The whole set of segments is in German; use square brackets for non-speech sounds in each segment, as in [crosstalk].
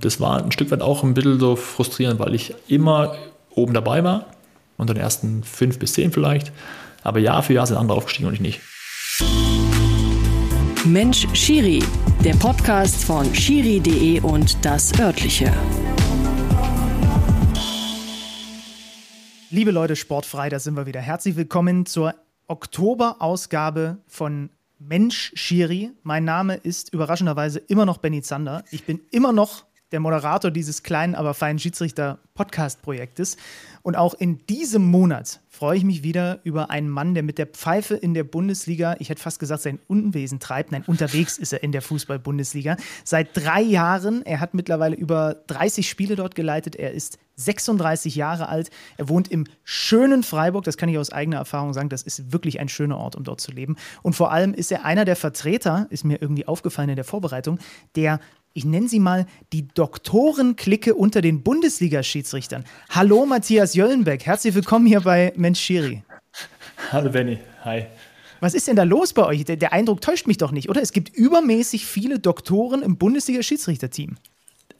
Das war ein Stück weit auch ein bisschen so frustrierend, weil ich immer oben dabei war, unter den ersten fünf bis zehn vielleicht. Aber Jahr für Jahr sind andere aufgestiegen und ich nicht. Mensch Schiri, der Podcast von Schiri.de und das örtliche. Liebe Leute, sportfrei, da sind wir wieder. Herzlich willkommen zur Oktoberausgabe von Mensch Schiri. Mein Name ist überraschenderweise immer noch Benny Zander. Ich bin immer noch der Moderator dieses kleinen, aber feinen Schiedsrichter-Podcast-Projektes. Und auch in diesem Monat freue ich mich wieder über einen Mann, der mit der Pfeife in der Bundesliga, ich hätte fast gesagt, sein Unwesen treibt. Nein, unterwegs ist er in der Fußball-Bundesliga. Seit drei Jahren. Er hat mittlerweile über 30 Spiele dort geleitet. Er ist 36 Jahre alt. Er wohnt im schönen Freiburg. Das kann ich aus eigener Erfahrung sagen. Das ist wirklich ein schöner Ort, um dort zu leben. Und vor allem ist er einer der Vertreter, ist mir irgendwie aufgefallen in der Vorbereitung, der ich nenne sie mal die Doktorenklicke unter den Bundesliga-Schiedsrichtern. Hallo Matthias Jöllenbeck, herzlich willkommen hier bei Mensch Schiri. Hallo Benny, hi. Was ist denn da los bei euch? Der, der, Eindruck täuscht mich doch nicht, oder? Es gibt übermäßig viele Doktoren im Bundesliga-Schiedsrichterteam.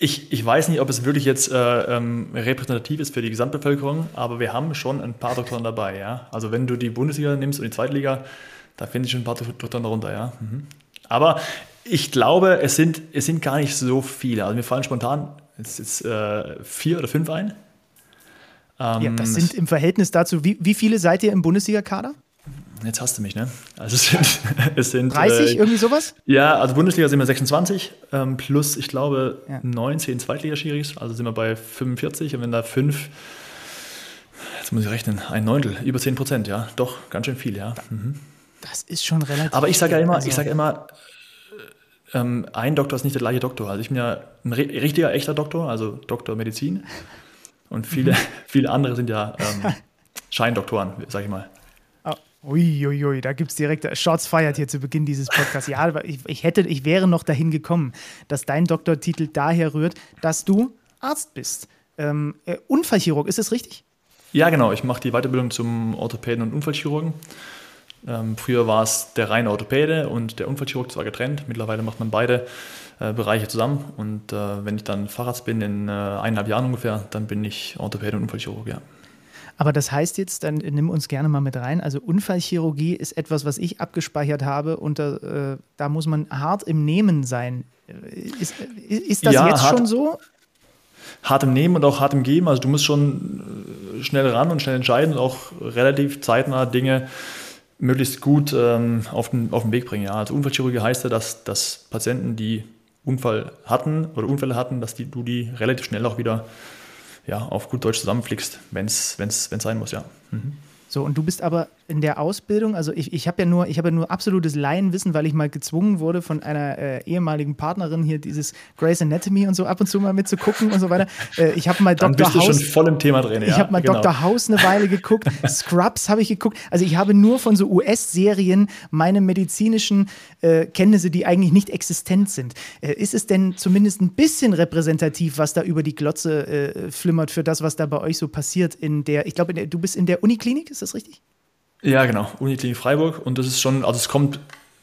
Ich, ich weiß nicht, ob es wirklich jetzt äh, ähm, repräsentativ ist für die Gesamtbevölkerung, aber wir haben schon ein paar Doktoren dabei, ja. Also wenn du die Bundesliga nimmst und die Zweitliga, da finde ich schon ein paar Doktoren darunter, ja. Mhm. Aber ich glaube, es sind, es sind gar nicht so viele. Also mir fallen spontan jetzt, jetzt äh, vier oder fünf ein. Ähm, ja, das sind im Verhältnis dazu, wie, wie viele seid ihr im Bundesliga-Kader? Jetzt hast du mich, ne? Also es sind, [laughs] es sind 30, äh, irgendwie sowas? Ja, also Bundesliga sind wir 26, ähm, plus ich glaube ja. 19 Zweitligaschiris, also sind wir bei 45 und wenn da fünf, jetzt muss ich rechnen, ein Neuntel, über 10 Prozent, ja, doch, ganz schön viel, ja. Mhm. Das ist schon relativ. Aber ich sage ja immer, also, ich sage immer, ähm, ein Doktor ist nicht der gleiche Doktor. Also ich bin ja ein richtiger, echter Doktor, also Doktor Medizin. Und viele, mhm. [laughs] viele andere sind ja ähm, [laughs] Scheindoktoren, sag ich mal. Uiuiui, ui, ui, da gibt es direkt Shots feiert hier zu Beginn dieses Podcasts. Ja, ich, ich, hätte, ich wäre noch dahin gekommen, dass dein Doktortitel daher rührt, dass du Arzt bist. Ähm, äh, Unfallchirurg, ist das richtig? Ja, genau. Ich mache die Weiterbildung zum Orthopäden und Unfallchirurgen. Ähm, früher war es der reine Orthopäde und der Unfallchirurg zwar getrennt. Mittlerweile macht man beide äh, Bereiche zusammen. Und äh, wenn ich dann Facharzt bin, in äh, eineinhalb Jahren ungefähr, dann bin ich Orthopäde und Unfallchirurg, ja. Aber das heißt jetzt, dann nimm uns gerne mal mit rein. Also Unfallchirurgie ist etwas, was ich abgespeichert habe und da, äh, da muss man hart im Nehmen sein. Äh, ist, ist das ja, jetzt hart, schon so? Hart im Nehmen und auch hart im Geben. Also du musst schon äh, schnell ran und schnell entscheiden und auch relativ zeitnah Dinge möglichst gut ähm, auf, den, auf den Weg bringen. Ja. Also Unfallchirurgie heißt ja, dass, dass Patienten, die Unfall hatten oder Unfälle hatten, dass die, du die relativ schnell auch wieder ja, auf gut Deutsch zusammenflickst, wenn es sein muss, ja. Mhm. So, und du bist aber in der Ausbildung, also ich, ich habe ja nur, ich habe ja nur absolutes Laienwissen, weil ich mal gezwungen wurde von einer äh, ehemaligen Partnerin hier dieses Grey's Anatomy und so ab und zu mal mitzugucken und so weiter. Äh, ich habe mal Dann Dr. House. schon voll im Thema drin, ja. Ich habe mal genau. Dr. House eine Weile geguckt, [laughs] Scrubs habe ich geguckt. Also ich habe nur von so US-Serien meine medizinischen äh, Kenntnisse, die eigentlich nicht existent sind. Äh, ist es denn zumindest ein bisschen repräsentativ, was da über die Glotze äh, flimmert für das, was da bei euch so passiert in der, ich glaube, du bist in der Uniklinik, ist das richtig? Ja, genau, Uniklinik Freiburg. Und das ist schon, also es kommt,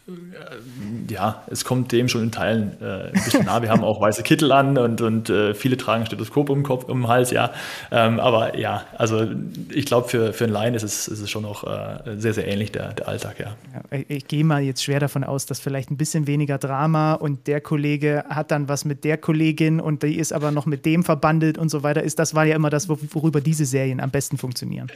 äh, ja, es kommt dem schon in Teilen äh, ein bisschen nah. Wir haben auch weiße Kittel an und, und äh, viele tragen Stethoskop um den Kopf, um Hals, ja. Ähm, aber ja, also ich glaube, für, für einen Laien ist es, ist es schon auch äh, sehr, sehr ähnlich, der, der Alltag, ja. ja ich, ich gehe mal jetzt schwer davon aus, dass vielleicht ein bisschen weniger Drama und der Kollege hat dann was mit der Kollegin und die ist aber noch mit dem verbandelt und so weiter ist. Das war ja immer das, worüber diese Serien am besten funktionieren.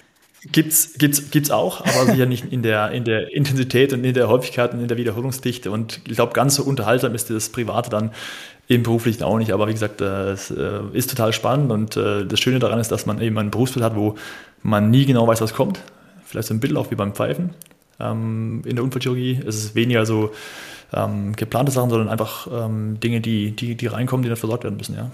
Gibt's, gibt's, gibt's auch, aber sicher nicht in der, in der Intensität und in der Häufigkeit und in der Wiederholungsdichte. Und ich glaube, ganz so unterhaltsam ist das Private dann im Beruflichen auch nicht. Aber wie gesagt, es äh, ist total spannend und äh, das Schöne daran ist, dass man eben ein Berufsbild hat, wo man nie genau weiß, was kommt. Vielleicht so ein Bild auch wie beim Pfeifen. Ähm, in der Unfallchirurgie ist es weniger so ähm, geplante Sachen, sondern einfach ähm, Dinge, die, die, die reinkommen, die dann versorgt werden müssen. Ja,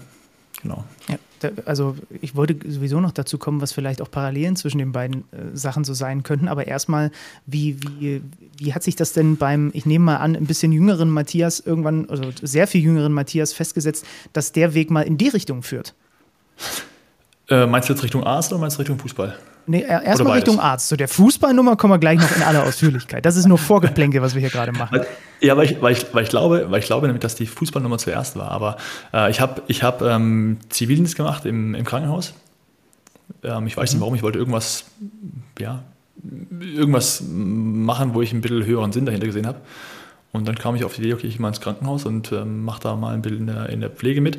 genau. Ja also ich wollte sowieso noch dazu kommen, was vielleicht auch Parallelen zwischen den beiden äh, Sachen so sein könnten. Aber erstmal, wie, wie, wie hat sich das denn beim, ich nehme mal an, ein bisschen jüngeren Matthias irgendwann, also sehr viel jüngeren Matthias festgesetzt, dass der Weg mal in die Richtung führt? Äh, meinst du jetzt Richtung Arzt oder meinst du Richtung Fußball? Nee, erstmal Richtung Arzt. Zu der Fußballnummer kommen wir gleich noch in aller Ausführlichkeit. Das ist nur Vorgeplänke, was wir hier gerade machen. Ja, weil ich, weil, ich, weil, ich glaube, weil ich glaube nämlich, dass die Fußballnummer zuerst war. Aber äh, ich habe ich hab, ähm, Zivildienst gemacht im, im Krankenhaus. Ähm, ich weiß nicht mhm. warum, ich wollte irgendwas, ja, irgendwas machen, wo ich ein bisschen höheren Sinn dahinter gesehen habe. Und dann kam ich auf die Idee, okay, ich gehe mal ins Krankenhaus und ähm, mache da mal ein bisschen in der, in der Pflege mit.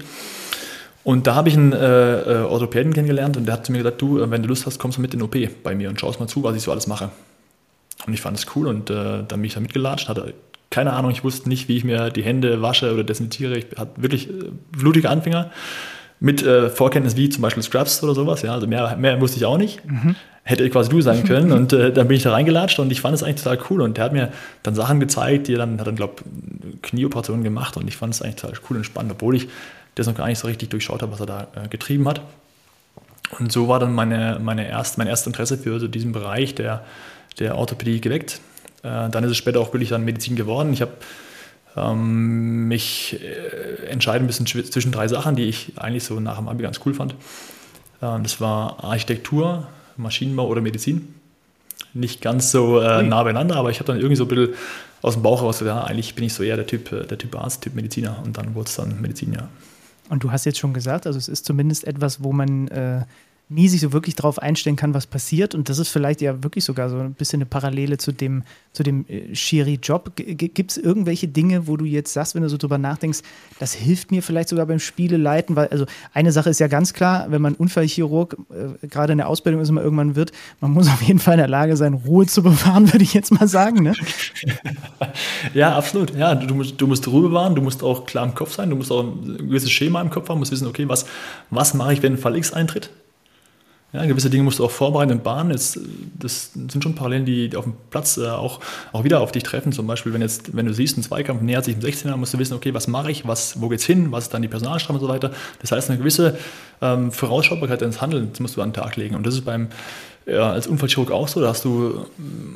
Und da habe ich einen äh, äh, Orthopäden kennengelernt und der hat zu mir gesagt, du, äh, wenn du Lust hast, kommst du mit in den OP bei mir und schaust mal zu, was ich so alles mache. Und ich fand es cool und äh, dann bin ich da mitgelatscht, hatte keine Ahnung, ich wusste nicht, wie ich mir die Hände wasche oder desinfiziere. Ich hatte wirklich äh, blutige Anfänger mit äh, Vorkenntnis wie zum Beispiel Scrubs oder sowas. Ja, also mehr, mehr wusste ich auch nicht. Mhm. Hätte quasi du sein [laughs] können. und äh, dann bin ich da reingelatscht und ich fand es eigentlich total cool. Und der hat mir dann Sachen gezeigt, die er dann hat dann, glaube Knieoperationen gemacht und ich fand es eigentlich total cool und spannend, obwohl ich das noch gar nicht so richtig durchschaut habe, was er da äh, getrieben hat. Und so war dann meine, meine erst, mein erstes Interesse für so diesen Bereich der, der Orthopädie geweckt. Äh, dann ist es später auch wirklich dann Medizin geworden. Ich habe ähm, mich äh, entscheiden müssen zwischen drei Sachen, die ich eigentlich so nach dem Abi ganz cool fand. Äh, das war Architektur, Maschinenbau oder Medizin. Nicht ganz so äh, nah beieinander, aber ich habe dann irgendwie so ein bisschen aus dem Bauch heraus, ja, eigentlich bin ich so eher der Typ, äh, der Typ Arzt, Typ Mediziner und dann wurde es dann Medizin, ja. Und du hast jetzt schon gesagt, also es ist zumindest etwas, wo man äh, nie sich so wirklich darauf einstellen kann, was passiert. Und das ist vielleicht ja wirklich sogar so ein bisschen eine Parallele zu dem, zu dem äh, Schiri-Job. Gibt es irgendwelche Dinge, wo du jetzt sagst, wenn du so drüber nachdenkst, das hilft mir vielleicht sogar beim Spieleleiten? Weil, also eine Sache ist ja ganz klar, wenn man Unfallchirurg äh, gerade in der Ausbildung ist, immer irgendwann wird, man muss auf jeden Fall in der Lage sein, Ruhe zu bewahren, [laughs] würde ich jetzt mal sagen. Ne? [laughs] ja, absolut. Ja, du musst, du musst Ruhe bewahren, du musst auch klar im Kopf sein, du musst auch ein gewisses Schema im Kopf haben, musst wissen, okay, was, was mache ich, wenn Fall X eintritt? Ja, gewisse Dinge musst du auch vorbereiten und bahnen. Jetzt, das sind schon Parallelen, die auf dem Platz äh, auch, auch wieder auf dich treffen. Zum Beispiel, wenn, jetzt, wenn du siehst, ein Zweikampf nähert sich im 16er, musst du wissen, okay, was mache ich, was, wo geht's hin, was ist dann die Personalstrafe und so weiter. Das heißt, eine gewisse ähm, Vorausschaubarkeit ins Handeln musst du an den Tag legen. Und das ist beim, ja, als Unfallchirurg auch so, da hast du,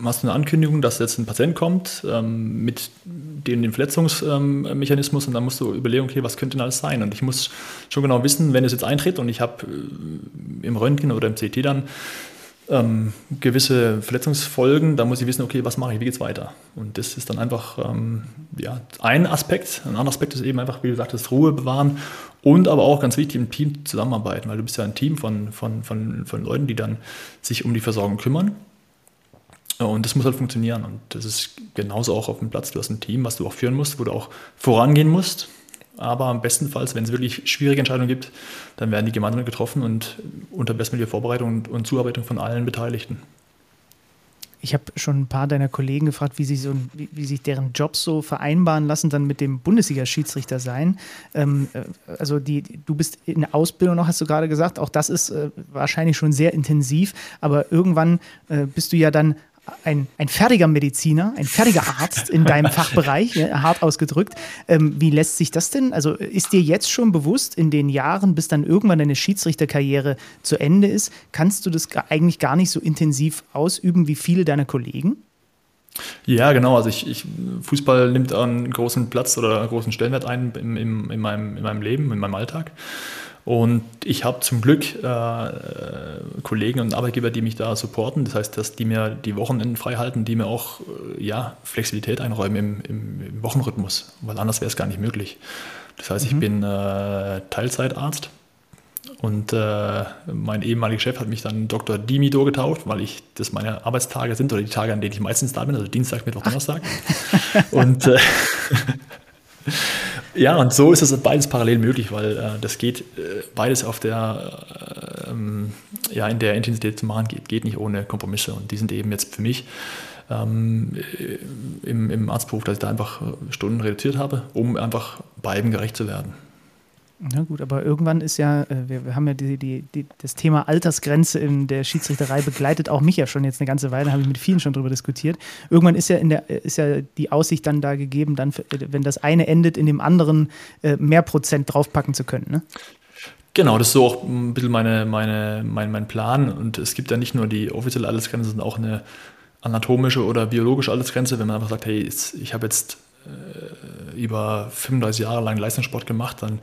hast du eine Ankündigung, dass jetzt ein Patient kommt ähm, mit dem, dem Verletzungsmechanismus und dann musst du überlegen, okay, was könnte denn alles sein? Und ich muss schon genau wissen, wenn es jetzt eintritt und ich habe äh, im Röntgen oder im CT dann ähm, gewisse Verletzungsfolgen, da muss ich wissen, okay, was mache ich, wie geht es weiter? Und das ist dann einfach ähm, ja, ein Aspekt. Ein anderer Aspekt ist eben einfach, wie gesagt, das Ruhe bewahren und aber auch ganz wichtig, im Team zusammenarbeiten, weil du bist ja ein Team von, von, von, von Leuten, die dann sich um die Versorgung kümmern. Und das muss halt funktionieren. Und das ist genauso auch auf dem Platz. Du hast ein Team, was du auch führen musst, wo du auch vorangehen musst. Aber am bestenfalls, wenn es wirklich schwierige Entscheidungen gibt, dann werden die gemeinsam getroffen und unter bestmöglicher Vorbereitung und, und Zuarbeitung von allen Beteiligten. Ich habe schon ein paar deiner Kollegen gefragt, wie, sie so, wie, wie, sich deren Jobs so vereinbaren lassen, dann mit dem Bundesliga-Schiedsrichter sein. Ähm, äh, also die, du bist in der Ausbildung noch, hast du gerade gesagt. Auch das ist äh, wahrscheinlich schon sehr intensiv. Aber irgendwann äh, bist du ja dann ein, ein fertiger Mediziner, ein fertiger Arzt in deinem [laughs] Fachbereich, ja, hart ausgedrückt. Ähm, wie lässt sich das denn? Also ist dir jetzt schon bewusst, in den Jahren, bis dann irgendwann deine Schiedsrichterkarriere zu Ende ist, kannst du das eigentlich gar nicht so intensiv ausüben wie viele deiner Kollegen? Ja, genau. Also ich, ich, Fußball nimmt einen großen Platz oder einen großen Stellenwert ein in, in, in, meinem, in meinem Leben, in meinem Alltag. Und ich habe zum Glück äh, Kollegen und Arbeitgeber, die mich da supporten. Das heißt, dass die mir die Wochenenden frei halten, die mir auch äh, ja, Flexibilität einräumen im, im, im Wochenrhythmus, weil anders wäre es gar nicht möglich. Das heißt, mhm. ich bin äh, Teilzeitarzt und äh, mein ehemaliger Chef hat mich dann Dr. Dimido getauft, weil ich das meine Arbeitstage sind oder die Tage, an denen ich meistens da bin, also Dienstag, Mittwoch, Donnerstag. [laughs] und äh, Ja, und so ist es beides parallel möglich, weil äh, das geht äh, beides auf der, äh, ähm, ja, in der Intensität zu machen, geht, geht, nicht ohne Kompromisse. Und die sind eben jetzt für mich ähm, im, im Arztberuf, dass ich da einfach Stunden reduziert habe, um einfach beiden gerecht zu werden. Na gut, aber irgendwann ist ja, äh, wir, wir haben ja die, die, die, das Thema Altersgrenze in der Schiedsrichterei begleitet auch mich ja schon jetzt eine ganze Weile, habe ich mit vielen schon darüber diskutiert. Irgendwann ist ja, in der, ist ja die Aussicht dann da gegeben, dann, wenn das eine endet, in dem anderen äh, mehr Prozent draufpacken zu können. Ne? Genau, das ist so auch ein bisschen meine, meine, mein, mein Plan. Und es gibt ja nicht nur die offizielle Altersgrenze, sondern auch eine anatomische oder biologische Altersgrenze, wenn man einfach sagt, hey, ich habe jetzt äh, über 35 Jahre lang Leistungssport gemacht, dann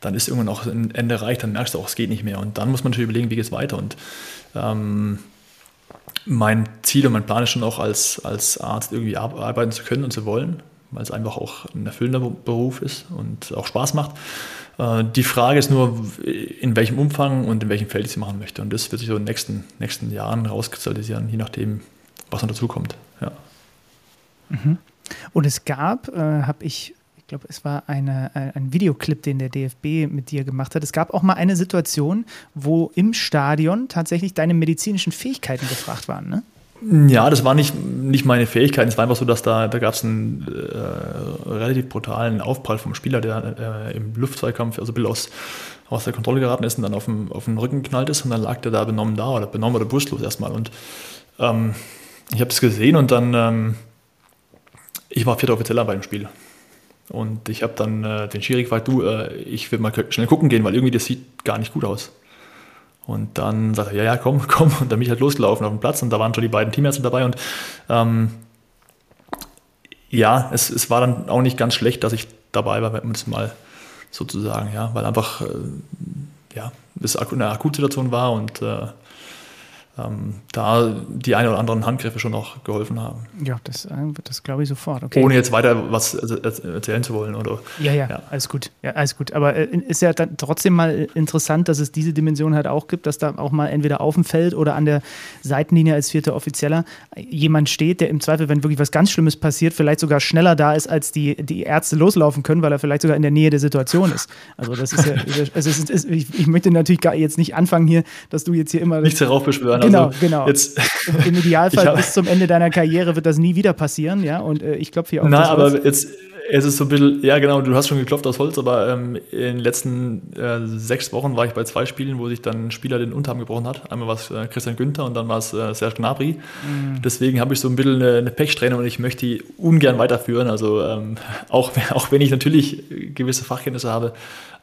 dann ist irgendwann auch ein Ende erreicht, dann merkst du auch, es geht nicht mehr. Und dann muss man natürlich überlegen, wie geht es weiter. Und ähm, mein Ziel und mein Plan ist schon auch als, als Arzt irgendwie arbeiten zu können und zu wollen, weil es einfach auch ein erfüllender Beruf ist und auch Spaß macht. Äh, die Frage ist nur, in welchem Umfang und in welchem Feld ich sie machen möchte. Und das wird sich so in den nächsten, nächsten Jahren rauskristallisieren, je nachdem, was noch dazukommt. Ja. Mhm. Und es gab, äh, habe ich ich glaube, es war eine, äh, ein Videoclip, den der DFB mit dir gemacht hat. Es gab auch mal eine Situation, wo im Stadion tatsächlich deine medizinischen Fähigkeiten gefragt waren, ne? Ja, das war nicht, nicht meine Fähigkeiten. Es war einfach so, dass da, da gab es einen äh, relativ brutalen Aufprall vom Spieler, der äh, im Luftzweikampf, also Bill aus, aus der Kontrolle geraten ist und dann auf dem, auf den Rücken geknallt ist und dann lag der da benommen da oder benommen oder brustlos erstmal. Und ähm, ich habe das gesehen und dann, ähm, ich war vierter Offizieller bei dem Spiel. Und ich habe dann äh, den Schiri gefragt, du, äh, ich will mal schnell gucken gehen, weil irgendwie das sieht gar nicht gut aus. Und dann sagte er, ja, ja, komm, [laughs] komm. Und dann bin ich halt losgelaufen auf den Platz und da waren schon die beiden Teamärzte dabei. Und ähm, ja, es, es war dann auch nicht ganz schlecht, dass ich dabei war, wenn man es mal sozusagen, ja, weil einfach äh, ja, es eine Akutsituation war und äh, ähm, da die ein oder anderen Handgriffe schon auch geholfen haben. Ja, das, äh, das glaube ich sofort. Okay. Ohne jetzt weiter was erzählen zu wollen, oder? Ja, ja, ja. alles gut. Ja, alles gut. Aber äh, ist ja dann trotzdem mal interessant, dass es diese Dimension halt auch gibt, dass da auch mal entweder auf dem Feld oder an der Seitenlinie als vierter Offizieller jemand steht, der im Zweifel, wenn wirklich was ganz Schlimmes passiert, vielleicht sogar schneller da ist, als die, die Ärzte loslaufen können, weil er vielleicht sogar in der Nähe der Situation ist. Also das ist ja, [laughs] also ist, ist, ich, ich, möchte natürlich gar jetzt nicht anfangen hier, dass du jetzt hier immer. Nichts heraufbeschwören. Genau, also, genau. Jetzt, Im Idealfall [laughs] bis zum Ende deiner Karriere wird das nie wieder passieren, ja. Und äh, ich klopfe hier auf Nein, aber Holz. jetzt es ist so ein bisschen, ja genau, du hast schon geklopft aus Holz, aber ähm, in den letzten äh, sechs Wochen war ich bei zwei Spielen, wo sich dann ein Spieler den Unterarm gebrochen hat. Einmal war es äh, Christian Günther und dann war es äh, Serge Gnabry. Mhm. Deswegen habe ich so ein bisschen eine, eine Pechsträhne und ich möchte die ungern weiterführen. Also ähm, [laughs] auch, [laughs] auch wenn ich natürlich gewisse Fachkenntnisse habe,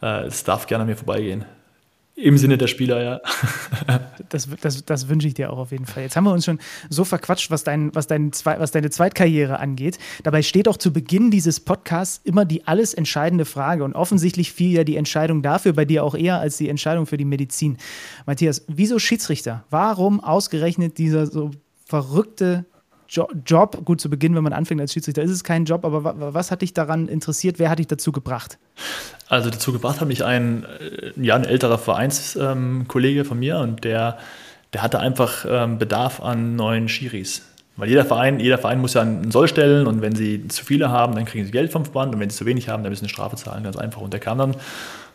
äh, es darf gerne an mir vorbeigehen. Im Sinne der Spieler, ja. [laughs] Das, das, das wünsche ich dir auch auf jeden Fall. Jetzt haben wir uns schon so verquatscht, was, dein, was, dein, was deine Zweitkarriere angeht. Dabei steht auch zu Beginn dieses Podcasts immer die alles entscheidende Frage. Und offensichtlich fiel ja die Entscheidung dafür bei dir auch eher als die Entscheidung für die Medizin. Matthias, wieso Schiedsrichter? Warum ausgerechnet dieser so verrückte Job, gut zu Beginn, wenn man anfängt als Schiedsrichter, ist es kein Job, aber was hat dich daran interessiert? Wer hat dich dazu gebracht? Also dazu gebracht hat mich ein, äh, ja, ein älterer Vereinskollege ähm, von mir und der, der hatte einfach ähm, Bedarf an neuen Schiris. Weil jeder Verein, jeder Verein muss ja einen Soll stellen und wenn sie zu viele haben, dann kriegen sie Geld vom Verband und wenn sie zu wenig haben, dann müssen sie eine Strafe zahlen, ganz einfach. Und der kam dann,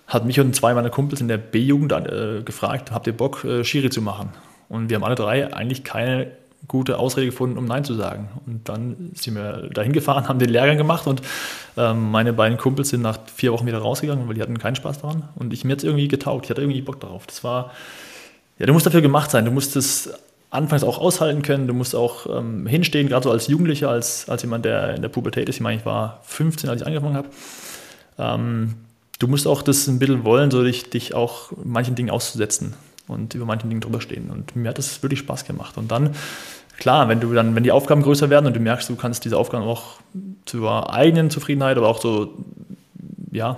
hat mich und zwei meiner Kumpels in der B-Jugend äh, gefragt, habt ihr Bock, äh, Schiri zu machen? Und wir haben alle drei eigentlich keine gute Ausrede gefunden, um Nein zu sagen. Und dann sind wir dahin gefahren, haben den Lehrgang gemacht und ähm, meine beiden Kumpels sind nach vier Wochen wieder rausgegangen, weil die hatten keinen Spaß daran. Und ich mir jetzt irgendwie getaugt, ich hatte irgendwie Bock darauf. Das war, ja, du musst dafür gemacht sein, du musst es anfangs auch aushalten können, du musst auch ähm, hinstehen, gerade so als Jugendlicher, als, als jemand, der in der Pubertät ist. Ich meine, ich war 15, als ich angefangen habe. Ähm, du musst auch das ein bisschen wollen, so dich, dich auch manchen Dingen auszusetzen und über manchen Dingen drüber stehen. Und mir hat das wirklich Spaß gemacht. Und dann, klar, wenn du dann, wenn die Aufgaben größer werden und du merkst, du kannst diese Aufgaben auch zur eigenen Zufriedenheit, aber auch so, ja,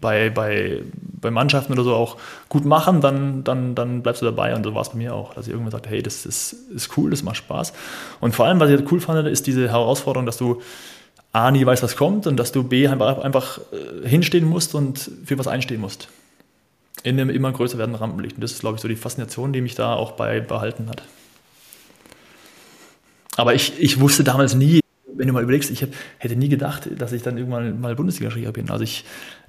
bei, bei, bei Mannschaften oder so auch gut machen, dann, dann, dann bleibst du dabei. Und so war es bei mir auch, dass ich irgendwann sagte, hey, das ist, ist cool, das macht Spaß. Und vor allem, was ich halt cool fand, ist diese Herausforderung, dass du A, nie weißt, was kommt und dass du B, einfach, einfach äh, hinstehen musst und für was einstehen musst in einem immer größer werdenden Rampenlicht. Und das ist, glaube ich, so die Faszination, die mich da auch bei behalten hat. Aber ich, ich wusste damals nie, wenn du mal überlegst, ich hab, hätte nie gedacht, dass ich dann irgendwann mal Bundesliga-Schiedsrichter bin. Also ich,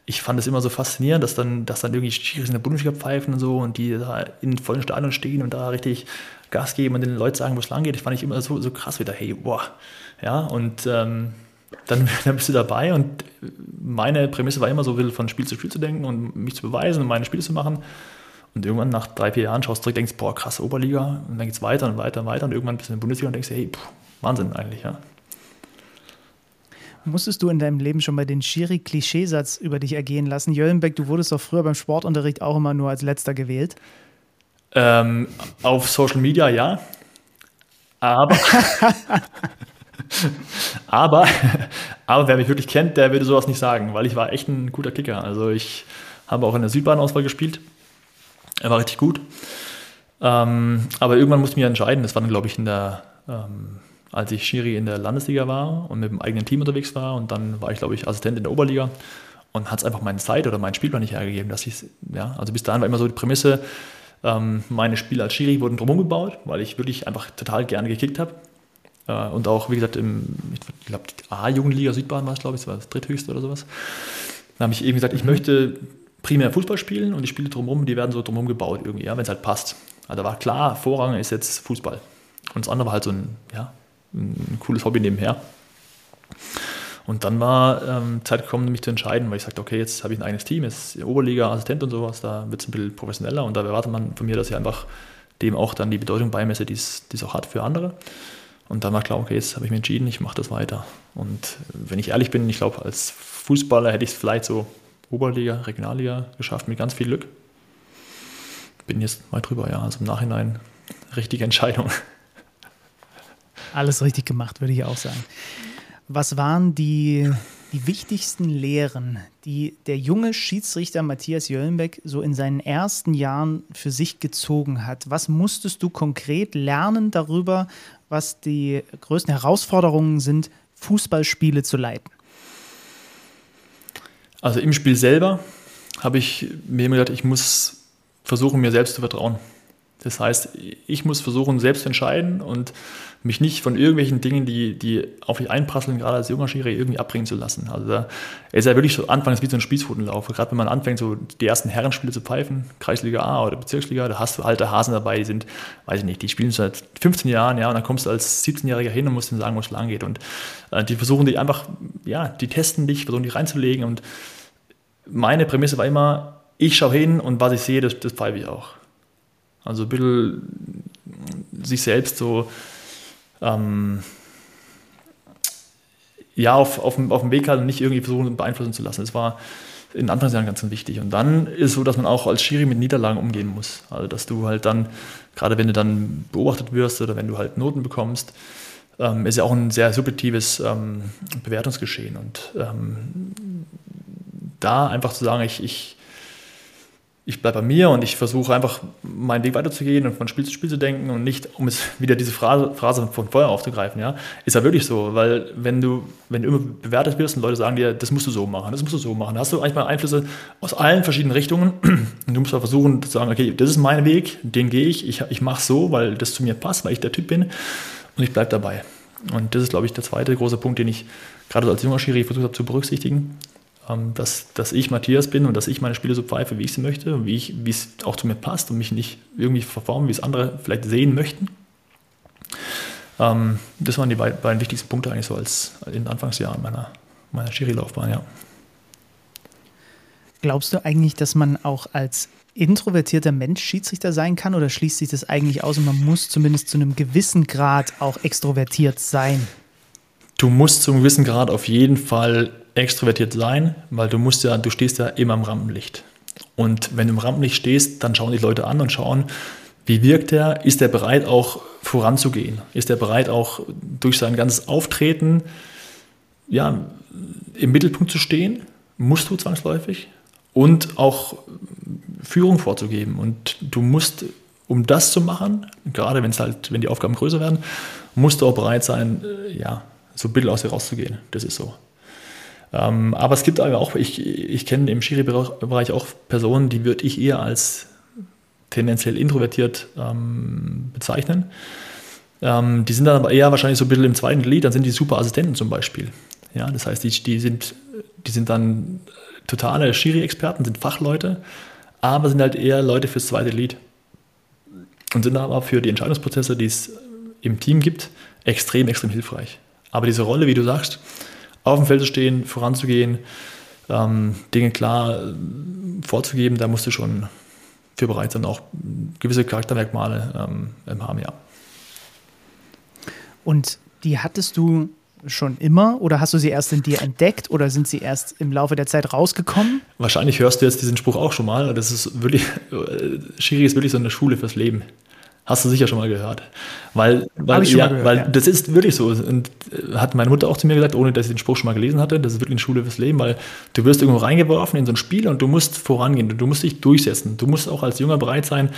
ich fand es immer so faszinierend, dass dann, dass dann irgendwie Schiris in der Bundesliga pfeifen und so und die da in vollen Stadion stehen und da richtig Gas geben und den Leuten sagen, wo es lang geht. Das fand ich immer so, so krass wieder, hey, boah. Ja, und ähm, dann, [laughs] dann bist du dabei und meine Prämisse war immer so, will von Spiel zu Spiel zu denken und mich zu beweisen und meine Spiele zu machen. Und irgendwann nach drei, vier Jahren schaust du zurück, denkst, boah, krass, Oberliga. Und dann geht es weiter und weiter und weiter. Und irgendwann bist du in der Bundesliga und denkst, hey, pff, Wahnsinn eigentlich, ja. Musstest du in deinem Leben schon mal den Schiri-Klischeesatz über dich ergehen lassen? Jöllenbeck, du wurdest doch früher beim Sportunterricht auch immer nur als Letzter gewählt. Ähm, auf Social Media ja. Aber [laughs] [laughs] aber, aber wer mich wirklich kennt, der würde sowas nicht sagen, weil ich war echt ein guter Kicker. Also ich habe auch in der Südbahnauswahl gespielt. Er war richtig gut. Ähm, aber irgendwann musste ich mich entscheiden. Das war dann, glaube ich, in der, ähm, als ich Schiri in der Landesliga war und mit dem eigenen Team unterwegs war. Und dann war ich, glaube ich, Assistent in der Oberliga und hat es einfach meine Zeit oder meinen Spielplan nicht hergegeben, dass ja, also bis dahin war immer so die Prämisse, ähm, meine Spiele als Schiri wurden drumherum gebaut, weil ich wirklich einfach total gerne gekickt habe. Äh, und auch, wie gesagt, im, ich glaube, A-Jugendliga Südbahn war es, glaube ich, das war das dritthöchste oder sowas. Da habe ich eben gesagt, ich möchte primär Fußball spielen und die Spiele drumherum, die werden so drumherum gebaut irgendwie, ja, wenn es halt passt. Also war klar, Vorrang ist jetzt Fußball. Und das andere war halt so ein, ja, ein cooles Hobby nebenher. Und dann war ähm, Zeit gekommen, mich zu entscheiden, weil ich sagte, okay, jetzt habe ich ein eigenes Team, jetzt Oberliga, Assistent und sowas, da wird es ein bisschen professioneller und da erwartet man von mir, dass ich einfach dem auch dann die Bedeutung beimesse, die es auch hat für andere. Und dann war klar, okay, jetzt habe ich mich entschieden, ich mache das weiter. Und wenn ich ehrlich bin, ich glaube, als Fußballer hätte ich es vielleicht so Oberliga, Regionalliga geschafft mit ganz viel Glück. Bin jetzt mal drüber, ja. Also im Nachhinein richtige Entscheidung. Alles richtig gemacht, würde ich auch sagen. Was waren die, die wichtigsten Lehren, die der junge Schiedsrichter Matthias Jöllenbeck so in seinen ersten Jahren für sich gezogen hat? Was musstest du konkret lernen darüber, was die größten Herausforderungen sind, Fußballspiele zu leiten? Also im Spiel selber habe ich mir gedacht, ich muss versuchen, mir selbst zu vertrauen. Das heißt, ich muss versuchen, selbst zu entscheiden und mich nicht von irgendwelchen Dingen, die, die auf mich einprasseln, gerade als junger Schiri, irgendwie abbringen zu lassen. Also da ist ja wirklich so anfangs wie so ein Spießrutenlauf. Gerade wenn man anfängt, so die ersten Herrenspiele zu pfeifen, Kreisliga A oder Bezirksliga, da hast du alte Hasen dabei, die sind, weiß ich nicht, die spielen seit 15 Jahren, ja, und dann kommst du als 17-Jähriger hin und musst ihnen sagen, wo es lang geht. Und äh, die versuchen dich einfach, ja, die testen dich, versuchen dich reinzulegen. Und meine Prämisse war immer, ich schaue hin und was ich sehe, das, das pfeife ich auch. Also ein bisschen sich selbst so ähm, ja, auf, auf, auf dem Weg halt und nicht irgendwie versuchen, beeinflussen zu lassen. Das war in Anfangsjahren ganz, ganz wichtig. Und dann ist es so, dass man auch als Schiri mit Niederlagen umgehen muss. Also, dass du halt dann, gerade wenn du dann beobachtet wirst oder wenn du halt Noten bekommst, ähm, ist ja auch ein sehr subjektives ähm, Bewertungsgeschehen. Und ähm, da einfach zu sagen, ich, ich ich bleibe bei mir und ich versuche einfach meinen Weg weiterzugehen und von Spiel zu Spiel zu denken und nicht, um es [laughs] wieder diese Phrase, von vorher aufzugreifen, ja, ist ja wirklich so, weil wenn du, wenn du immer bewertet wirst und Leute sagen dir, das musst du so machen, das musst du so machen, hast du eigentlich mal Einflüsse aus allen verschiedenen Richtungen. Und [clears throat] du musst versuchen zu sagen, okay, das ist mein Weg, den gehe ich, ich, ich mache so, weil das zu mir passt, weil ich der Typ bin und ich bleibe dabei. Und das ist, glaube ich, der zweite große Punkt, den ich gerade als junger Schiri versucht habe zu berücksichtigen, dass, dass ich Matthias bin und dass ich meine Spiele so pfeife, wie ich sie möchte und wie, ich, wie es auch zu mir passt und mich nicht irgendwie verformen, wie es andere vielleicht sehen möchten. Ähm, das waren die beiden, beiden, wichtigsten Punkte eigentlich so als in den Anfangsjahren meiner, meiner Schiri-Laufbahn, ja. Glaubst du eigentlich, dass man auch als introvertierter Mensch Schiedsrichter sein kann oder schließt sich das eigentlich aus und man muss zumindest zu einem gewissen Grad auch extrovertiert sein? Du musst zu einem gewissen Grad auf jeden Fall extrovertiert sein, weil du musst ja, du stehst ja immer im Rampenlicht. Und wenn du im Rampenlicht stehst, dann schauen die Leute an und schauen, wie wirkt er? Ist er bereit, auch voranzugehen? Ist er bereit, auch durch sein ganzes Auftreten ja, im Mittelpunkt zu stehen? Musst du zwangsläufig? Und auch Führung vorzugeben. Und du musst, um das zu machen, gerade wenn es halt, wenn die Aufgaben größer werden, musst du auch bereit sein, äh, ja, so ein bisschen aus dir rauszugehen. Das ist so. Ähm, aber es gibt aber auch, ich, ich kenne im Schiri-Bereich auch Personen, die würde ich eher als tendenziell introvertiert ähm, bezeichnen. Ähm, die sind dann aber eher wahrscheinlich so ein bisschen im zweiten Glied, dann sind die super Assistenten zum Beispiel. Ja, das heißt, die, die, sind, die sind dann totale Schiri-Experten, sind Fachleute, aber sind halt eher Leute fürs zweite Lied. Und sind aber für die Entscheidungsprozesse, die es im Team gibt, extrem, extrem hilfreich. Aber diese Rolle, wie du sagst, auf dem Feld zu stehen, voranzugehen, ähm, Dinge klar äh, vorzugeben, da musst du schon für bereit sein, auch gewisse Charaktermerkmale ähm, haben, ja. Und die hattest du schon immer oder hast du sie erst in dir entdeckt oder sind sie erst im Laufe der Zeit rausgekommen? Wahrscheinlich hörst du jetzt diesen Spruch auch schon mal. Das ist wirklich, äh, Schiri ist wirklich so eine Schule fürs Leben. Hast du sicher schon mal gehört. Weil, weil, ja, gehört, weil ja. das ist wirklich so. Und äh, hat meine Mutter auch zu mir gesagt, ohne dass ich den Spruch schon mal gelesen hatte, das ist wirklich eine Schule fürs Leben, weil du wirst irgendwo reingeworfen in so ein Spiel und du musst vorangehen, du musst dich durchsetzen. Du musst auch als Junger bereit sein,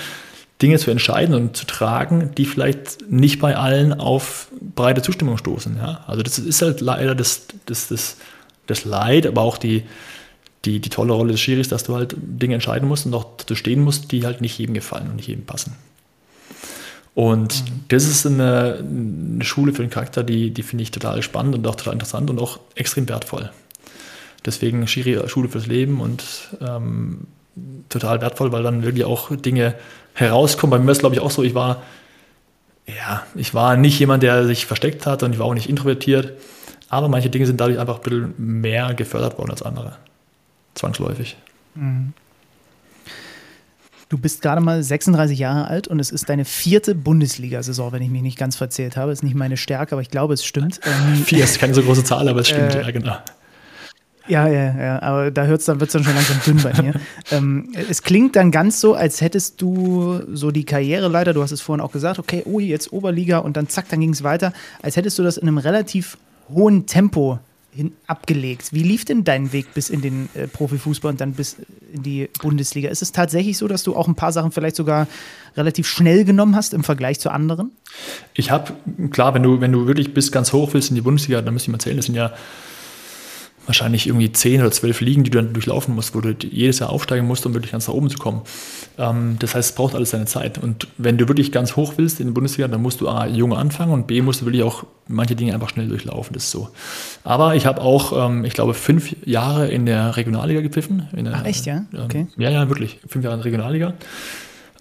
Dinge zu entscheiden und zu tragen, die vielleicht nicht bei allen auf breite Zustimmung stoßen. Ja? Also das ist halt leider das, das, das, das Leid, aber auch die, die, die tolle Rolle des Schiris, dass du halt Dinge entscheiden musst und auch dazu stehen musst, die halt nicht jedem gefallen und nicht jedem passen. Und mhm. das ist eine, eine, Schule für den Charakter, die, die finde ich total spannend und auch total interessant und auch extrem wertvoll. Deswegen Schiri Schule fürs Leben und ähm, total wertvoll, weil dann wirklich auch Dinge herauskommen. Bei mir ist es, glaube ich, auch so, ich war, ja, ich war nicht jemand, der sich versteckt hat und ich war auch nicht introvertiert. Aber manche Dinge sind dadurch einfach ein bisschen mehr gefördert worden als andere. Zwangsläufig. Mhm. Du bist gerade mal 36 Jahre alt und es ist deine vierte Bundesliga-Saison, wenn ich mich nicht ganz verzählt habe. Ist nicht meine Stärke, aber ich glaube, es stimmt. [laughs] Ähm, Vier ist keine so große Zahl, aber es stimmt, äh, ja, genau. Ja, ja, ja, aber da hört's dann, wird es dann schon langsam dünn bei mir. [laughs] ähm, es klingt dann ganz so, als hättest du so die Karriere leider, du hast es vorhin auch gesagt, okay, oh, jetzt Oberliga und dann zack, dann ging es weiter, als hättest du das in einem relativ hohen Tempo hin abgelegt. Wie lief denn dein Weg bis in den äh, Profifußball und dann bis in die Bundesliga? Ist es tatsächlich so, dass du auch ein paar Sachen vielleicht sogar relativ schnell genommen hast im Vergleich zu anderen? Ich habe, klar, wenn du, wenn du wirklich bis ganz hoch willst in die Bundesliga, dann müsste ich mal zählen, das sind ja wahrscheinlich irgendwie zehn oder zwölf Ligen, die du dann durchlaufen musst, wo du jedes Jahr aufsteigen musst, um wirklich ganz nach oben zu kommen. Ähm, das heißt, es braucht alles seine Zeit. Und wenn du wirklich ganz hoch willst in der Bundesliga, dann musst du A, jung anfangen und B, musst du wirklich auch manche Dinge einfach schnell durchlaufen. Das ist so. Aber ich habe auch, ähm, ich glaube, fünf Jahre in der Regionalliga gepfiffen. Der, Ach, echt, ja? Ähm, okay. ja, ja, wirklich. Fünf Jahre in der Regionalliga.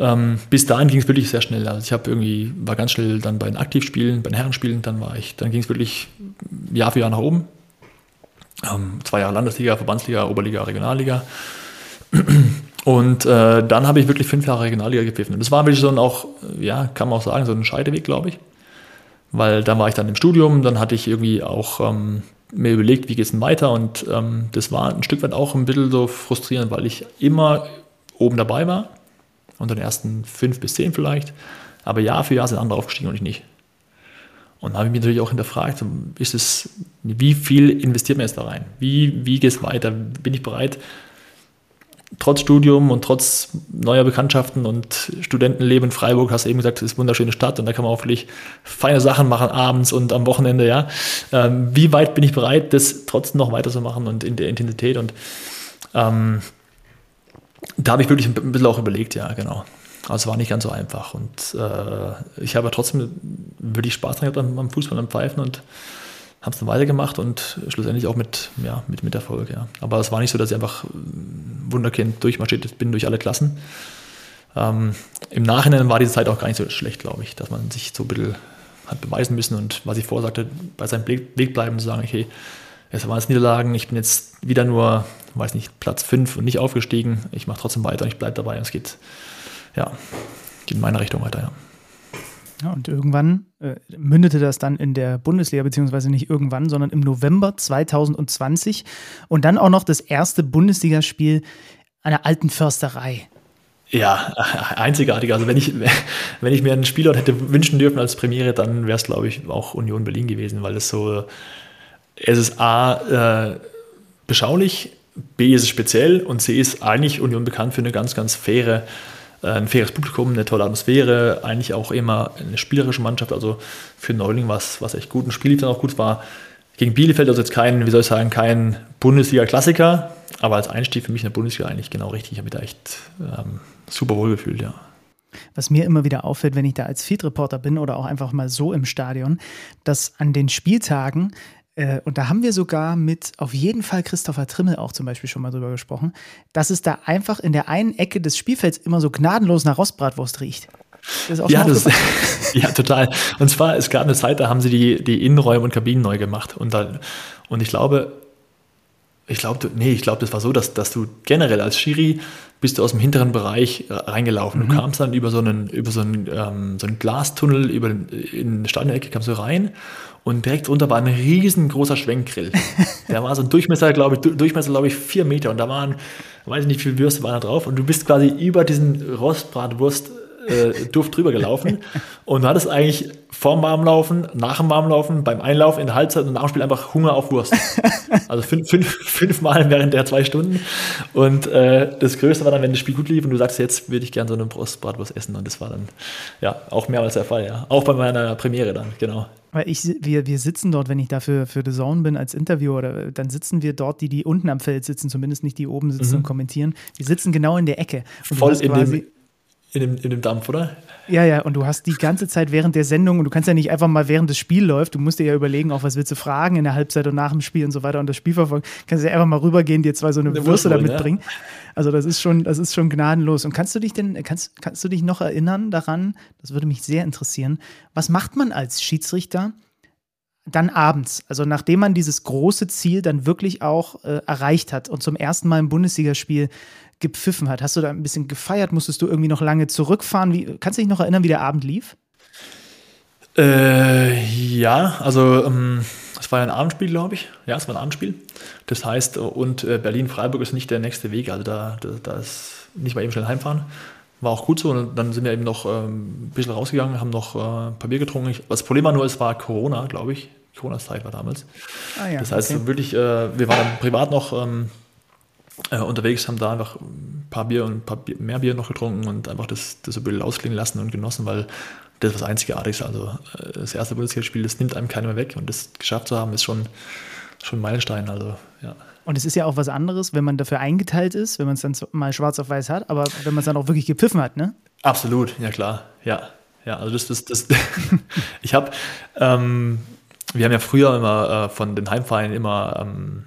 Ähm, bis dahin ging es wirklich sehr schnell. Also ich habe irgendwie, war ganz schnell dann bei den Aktivspielen, bei den Herrenspielen, dann war ich, dann ging es wirklich Jahr für Jahr nach oben. Ähm, zwei Jahre Landesliga, Verbandsliga, Oberliga, Regionalliga. [clears throat] Und äh, dann habe ich wirklich fünf Jahre Regionalliga gepfiffen. Das war wirklich so ein auch, ja, kann man auch sagen, so ein Scheideweg, glaube ich. Weil dann war ich dann im Studium, dann hatte ich irgendwie auch ähm, mir überlegt, wie geht es denn weiter. Und ähm, das war ein Stück weit auch ein bisschen so frustrierend, weil ich immer oben dabei war. Unter den ersten fünf bis zehn vielleicht. Aber Jahr für Jahr sind andere aufgestiegen und ich nicht. Und da habe ich mich natürlich auch hinterfragt, ist es, wie viel investiert man jetzt da rein? Wie, wie geht es weiter? Bin ich bereit, trotz Studium und trotz neuer Bekanntschaften und Studentenleben in Freiburg, hast du eben gesagt, es ist eine wunderschöne Stadt und da kann man auch wirklich feine Sachen machen abends und am Wochenende, ja. Ähm, wie weit bin ich bereit, das trotzdem noch weiterzumachen und in der Intensität und ähm, da habe ich wirklich ein bisschen auch überlegt, ja, genau. Also war nicht ganz so einfach. Und äh, ich habe trotzdem wirklich Spaß dran gehabt am Fußball, am Pfeifen und habe es dann weitergemacht und schlussendlich auch mit, ja, mit, mit Erfolg. Ja. Aber es war nicht so, dass ich einfach Wunderkind durchmarschiert bin durch alle Klassen. Ähm, Im Nachhinein war diese Zeit auch gar nicht so schlecht, glaube ich, dass man sich so ein bisschen hat beweisen müssen und was ich vorsagte, bei seinem Weg bleiben, zu sagen, okay, es waren jetzt Niederlagen, ich bin jetzt wieder nur, weiß nicht, Platz 5 und nicht aufgestiegen, ich mache trotzdem weiter und ich bleibe dabei und es geht ja, geht in meine Richtung weiter, ja. Ja, und irgendwann äh, mündete das dann in der Bundesliga, beziehungsweise nicht irgendwann, sondern im November 2020 und dann auch noch das erste Bundesligaspiel einer alten Försterei. Ja, [laughs] einzigartig. Also wenn ich, [laughs] wenn ich mir einen Spielort hätte wünschen dürfen als Premiere, dann wäre es, glaube ich, auch Union Berlin gewesen, weil es so, es ist A, äh, beschaulich, B ist es speziell und C ist eigentlich Union bekannt für eine ganz, ganz faire ein faires Publikum, eine tolle Atmosphäre, eigentlich auch immer eine spielerische Mannschaft. Also für Neuling war es echt gut. Ein Spiel lief dann auch gut, war gegen Bielefeld, also jetzt kein, wie soll ich sagen, kein Bundesliga-Klassiker, aber als Einstieg für mich in der Bundesliga eigentlich genau richtig. Ich habe mich da echt ähm, super wohl gefühlt, ja. Was mir immer wieder auffällt, wenn ich da als Feed-Reporter bin oder auch einfach mal so im Stadion, dass an den Spieltagen äh, und da haben wir sogar mit auf jeden Fall Christopher Trimmel auch zum Beispiel schon mal drüber gesprochen, dass es da einfach in der einen Ecke des Spielfelds immer so gnadenlos nach Rostbratwurst riecht. Das ja, das, [laughs] ja, total. Und zwar, es gab eine Zeit, da haben sie die, die Innenräume und Kabinen neu gemacht. Und, da, und ich glaube, ich glaube, nee, ich glaube, das war so, dass, dass du generell als Schiri bist du aus dem hinteren Bereich reingelaufen. Mhm. Du kamst dann über so einen, über so einen, ähm, so einen Glastunnel über den, in die Stadionecke kamst du rein und direkt drunter war ein riesengroßer Schwenkgrill. [laughs] Der war so ein Durchmesser, glaube ich, Durchmesser, glaube ich, vier Meter und da waren, weiß ich nicht, wie viele Würste waren da drauf und du bist quasi über diesen Rostbratwurst äh, Duft drüber gelaufen und du hattest eigentlich vorm Warmlaufen, nach dem Warmlaufen, beim Einlauf, in der Halbzeit und nach dem Spiel einfach Hunger auf Wurst. Also fünf, fünf, fünfmal während der zwei Stunden. Und äh, das Größte war dann, wenn das Spiel gut lief und du sagst, jetzt würde ich gerne so eine Brustbratwurst essen. Und das war dann ja auch mehrmals der Fall, ja. Auch bei meiner Premiere dann, genau. Weil ich, wir, wir sitzen dort, wenn ich dafür für The Zone bin als Interviewer, oder, dann sitzen wir dort, die, die unten am Feld sitzen, zumindest nicht die oben sitzen mhm. und kommentieren. Wir sitzen genau in der Ecke. Und Voll in dem, in, dem, in dem Dampf, oder? Ja, ja, und du hast die ganze Zeit während der Sendung, und du kannst ja nicht einfach mal während das Spiel läuft, du musst dir ja überlegen, auch was willst du fragen in der Halbzeit und nach dem Spiel und so weiter und das Spiel verfolgen, kannst du ja einfach mal rübergehen, dir zwei so eine, eine Würste da mitbringen. Ja. Also das ist schon, das ist schon gnadenlos. Und kannst du dich denn, kannst, kannst du dich noch erinnern daran, das würde mich sehr interessieren, was macht man als Schiedsrichter, dann abends, also nachdem man dieses große Ziel dann wirklich auch äh, erreicht hat und zum ersten Mal im Bundesligaspiel gepfiffen hat, hast du da ein bisschen gefeiert? Musstest du irgendwie noch lange zurückfahren? Wie, kannst du dich noch erinnern, wie der Abend lief? Äh, ja, also ähm, es war ja ein Abendspiel, glaube ich. Ja, es war ein Abendspiel. Das heißt, und äh, Berlin-Freiburg ist nicht der nächste Weg, also da, da, da ist nicht mal eben schnell heimfahren. War auch gut so. Und dann sind wir eben noch ähm, ein bisschen rausgegangen, haben noch äh, ein paar Bier getrunken. Ich, das Problem war nur, es war Corona, glaube ich. Corona-Zeit war damals. Ah, ja, das heißt, okay. wirklich, äh, wir waren dann privat noch ähm, äh, unterwegs, haben da einfach ein paar Bier und ein paar Bier, mehr Bier noch getrunken und einfach das, das so ein bisschen ausklingen lassen und genossen, weil das ist was Einzigartiges. Also äh, das erste Bundesligaspiel, das nimmt einem keiner mehr weg und das geschafft zu haben, ist schon, schon ein Meilenstein. Also, ja. Und es ist ja auch was anderes, wenn man dafür eingeteilt ist, wenn man es dann mal schwarz auf weiß hat, aber wenn man es dann auch wirklich gepfiffen hat, ne? Absolut, ja klar, ja. Ja, also das, das, das [laughs] ich habe, ähm, wir haben ja früher immer äh, von den Heimvereinen immer ähm,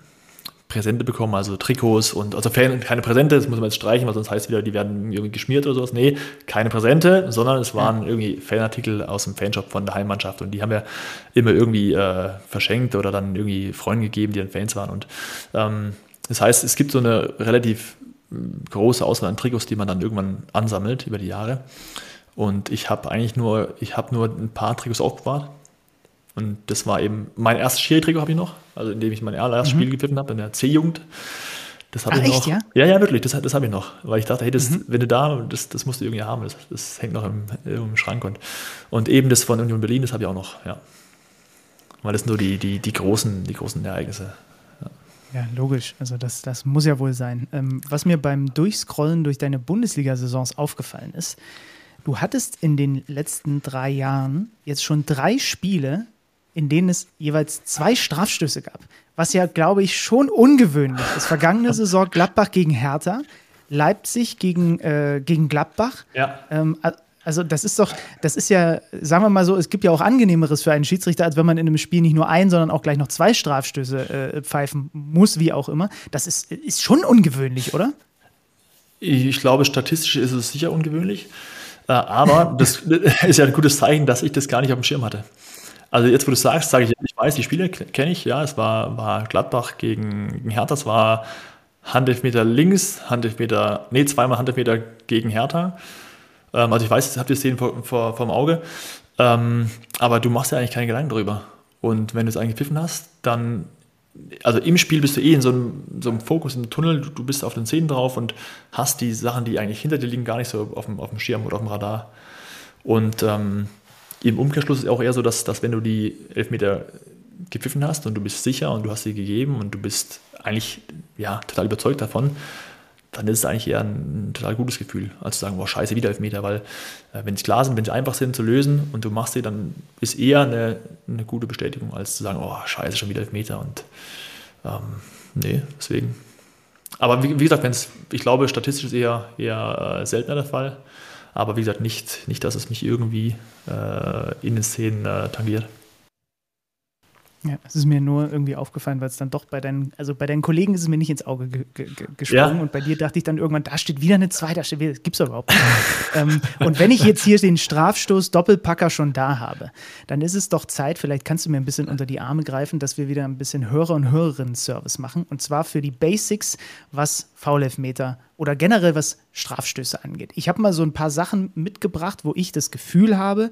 Präsente bekommen, also Trikots und also keine Präsente, das muss man jetzt streichen, weil sonst heißt wieder, die werden irgendwie geschmiert oder sowas. Nee, keine Präsente, sondern es waren irgendwie Fanartikel aus dem Fanshop von der Heimmannschaft und die haben wir immer irgendwie äh, verschenkt oder dann irgendwie Freunden gegeben, die dann Fans waren. Und ähm, das heißt, es gibt so eine relativ äh, große Auswahl an Trikots, die man dann irgendwann ansammelt über die Jahre. Und ich habe eigentlich nur, ich habe nur ein paar Trikots aufbewahrt und das war eben mein erstes Schiri-Trikot habe ich noch, also in dem ich mein allererstes mhm. Spiel gepfiffen habe in der C-Jugend. Das habe ich noch. Ja? ja, ja, wirklich, das, das habe ich noch. Weil ich dachte, hey, das, mhm. wenn du da, das, das musst du irgendwie haben, das, das hängt noch im, im Schrank. Und, und eben das von Union Berlin, das habe ich auch noch, ja. Weil das sind nur die, die, die, großen, die großen Ereignisse. Ja. ja logisch. Also das, das muss ja wohl sein. Ähm, was mir beim Durchscrollen durch deine Bundesliga-Saisons aufgefallen ist, du hattest in den letzten drei Jahren jetzt schon drei Spiele, in denen es jeweils zwei Strafstöße gab. Was ja, glaube ich, schon ungewöhnlich ist. Vergangene Saison Gladbach gegen Hertha, Leipzig gegen, äh, gegen Gladbach. Ja. Ähm, also das ist doch, das ist ja, sagen wir mal so, es gibt ja auch angenehmeres für einen Schiedsrichter, als wenn man in einem Spiel nicht nur ein, sondern auch gleich noch zwei Strafstöße äh, pfeifen muss, wie auch immer. Das ist, ist schon ungewöhnlich, oder? Ich glaube, statistisch ist es sicher ungewöhnlich. Äh, aber das [laughs] ist ja ein gutes Zeichen, dass ich das gar nicht auf dem Schirm hatte. Also jetzt, wo du sagst, sage ich, ich weiß, die Spiele kenne ich, ja, es war, war Gladbach gegen, Hertha, es war Handelfmeter links, Handelfmeter, nee, zweimal Handelfmeter gegen Hertha. Ähm, also ich weiß, habt ihr es sehen vor, vor, vor dem Auge. Ähm, aber du machst ja eigentlich keine Gedanken drüber. Und wenn du es eigentlich gepfiffen hast, dann, also im Spiel bist du eh in so einem, so einem Fokus, im Tunnel, du, du, bist auf den Szenen drauf und hast die Sachen, die eigentlich hinter dir liegen, gar nicht so auf dem, auf dem Schirm oder auf dem Radar. Und ähm, im Umkehrschluss ist es auch eher so, dass, dass wenn du die Elfmeter gepfiffen hast und du bist sicher und du hast sie gegeben und du bist eigentlich ja, total überzeugt davon, dann ist es eigentlich eher ein, ein total gutes Gefühl, als zu sagen, boah, scheiße, wieder Elfmeter, weil äh, wenn sie klar sind, wenn sie einfach sind zu lösen und du machst sie, dann ist eher eine, eine gute Bestätigung, als zu sagen, oh, scheiße, schon wieder Elfmeter und ähm, nee, deswegen. Aber wie, wie gesagt, wenn's, ich glaube, statistisch ist eher, eher äh, seltener der Fall. Aber wie gesagt, nicht, nicht dass es mich irgendwie äh, in den Szenen äh, tangiert. Ja, es ist mir nur irgendwie aufgefallen, weil es dann doch bei deinen, also bei deinen Kollegen ist es mir nicht ins Auge ge ge gesprungen ja. und bei dir dachte ich dann irgendwann, da steht wieder eine 2, da steht wieder, das gibt's überhaupt nicht. [laughs] ähm, und wenn ich jetzt hier den Strafstoß Doppelpacker schon da habe, dann ist es doch Zeit, vielleicht kannst du mir ein bisschen unter die Arme greifen, dass wir wieder ein bisschen Hörer- und Hörerinnen-Service machen und zwar für die Basics, was Foulelfmeter oder generell was Strafstöße angeht. Ich habe mal so ein paar Sachen mitgebracht, wo ich das Gefühl habe,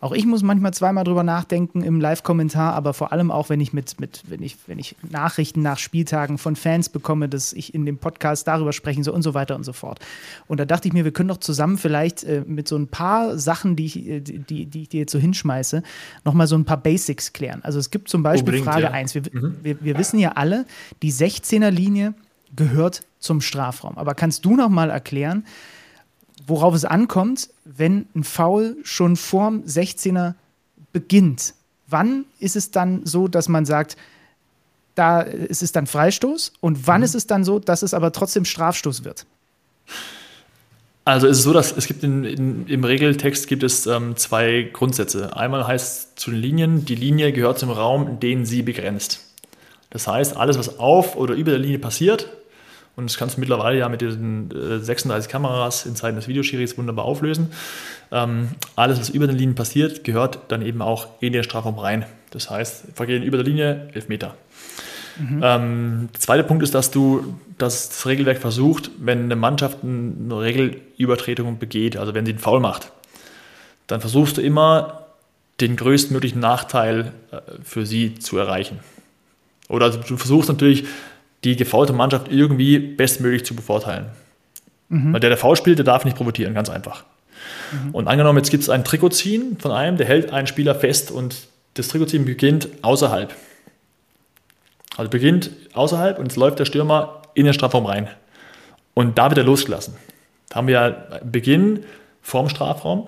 Auch ich muss manchmal zweimal drüber nachdenken im Live-Kommentar, aber vor allem auch, wenn ich mit, mit wenn ich, wenn ich Nachrichten nach Spieltagen von Fans bekomme, dass ich in dem Podcast darüber sprechen soll und so weiter und so fort. Und da dachte ich mir, wir können doch zusammen vielleicht äh, mit so ein paar Sachen, die ich, äh, die, die ich dir jetzt so hinschmeiße, nochmal so ein paar Basics klären. Also es gibt zum Beispiel Unbedingt, Frage ja. 1. Wir, mhm. wir, wir wissen ja alle, die 16er Linie gehört zum Strafraum. Aber kannst du nochmal erklären, worauf es ankommt, wenn ein Foul schon vorm 16er beginnt. Wann ist es dann so, dass man sagt, da ist es dann Freistoß und wann mhm. ist es dann so, dass es aber trotzdem Strafstoß wird? Also ist es so, dass es gibt in, in, im Regeltext gibt es ähm, zwei Grundsätze. Einmal heißt zu den Linien, die Linie gehört zum Raum, den sie begrenzt. Das heißt, alles, was auf oder über der Linie passiert, und das kannst du mittlerweile ja mit diesen 36 äh, Kameras in Zeiten des Videoschiris wunderbar auflösen. Ähm, alles, was über den Linien passiert, gehört dann eben auch in den Strafraum rein. Das heißt, Vergehen über der Linie, 11 Meter. Mhm. Ähm, der zweite Punkt ist, dass du dass das Regelwerk versucht, wenn eine Mannschaft eine Regelübertretung begeht, also wenn sie einen Foul macht, dann versuchst du immer den größtmöglichen Nachteil äh, für sie zu erreichen. Oder du versuchst natürlich die gefaulte Mannschaft irgendwie bestmöglich zu bevorteilen. Mhm. Weil der, der faul spielt, der darf nicht provozieren, ganz einfach. Mhm. Und angenommen, jetzt gibt es ein Trikotziehen von einem, der hält einen Spieler fest und das Trikotziehen beginnt außerhalb. Also beginnt außerhalb und jetzt läuft der Stürmer in den Strafraum rein. Und da wird er losgelassen. Da haben wir ja Beginn vorm Strafraum,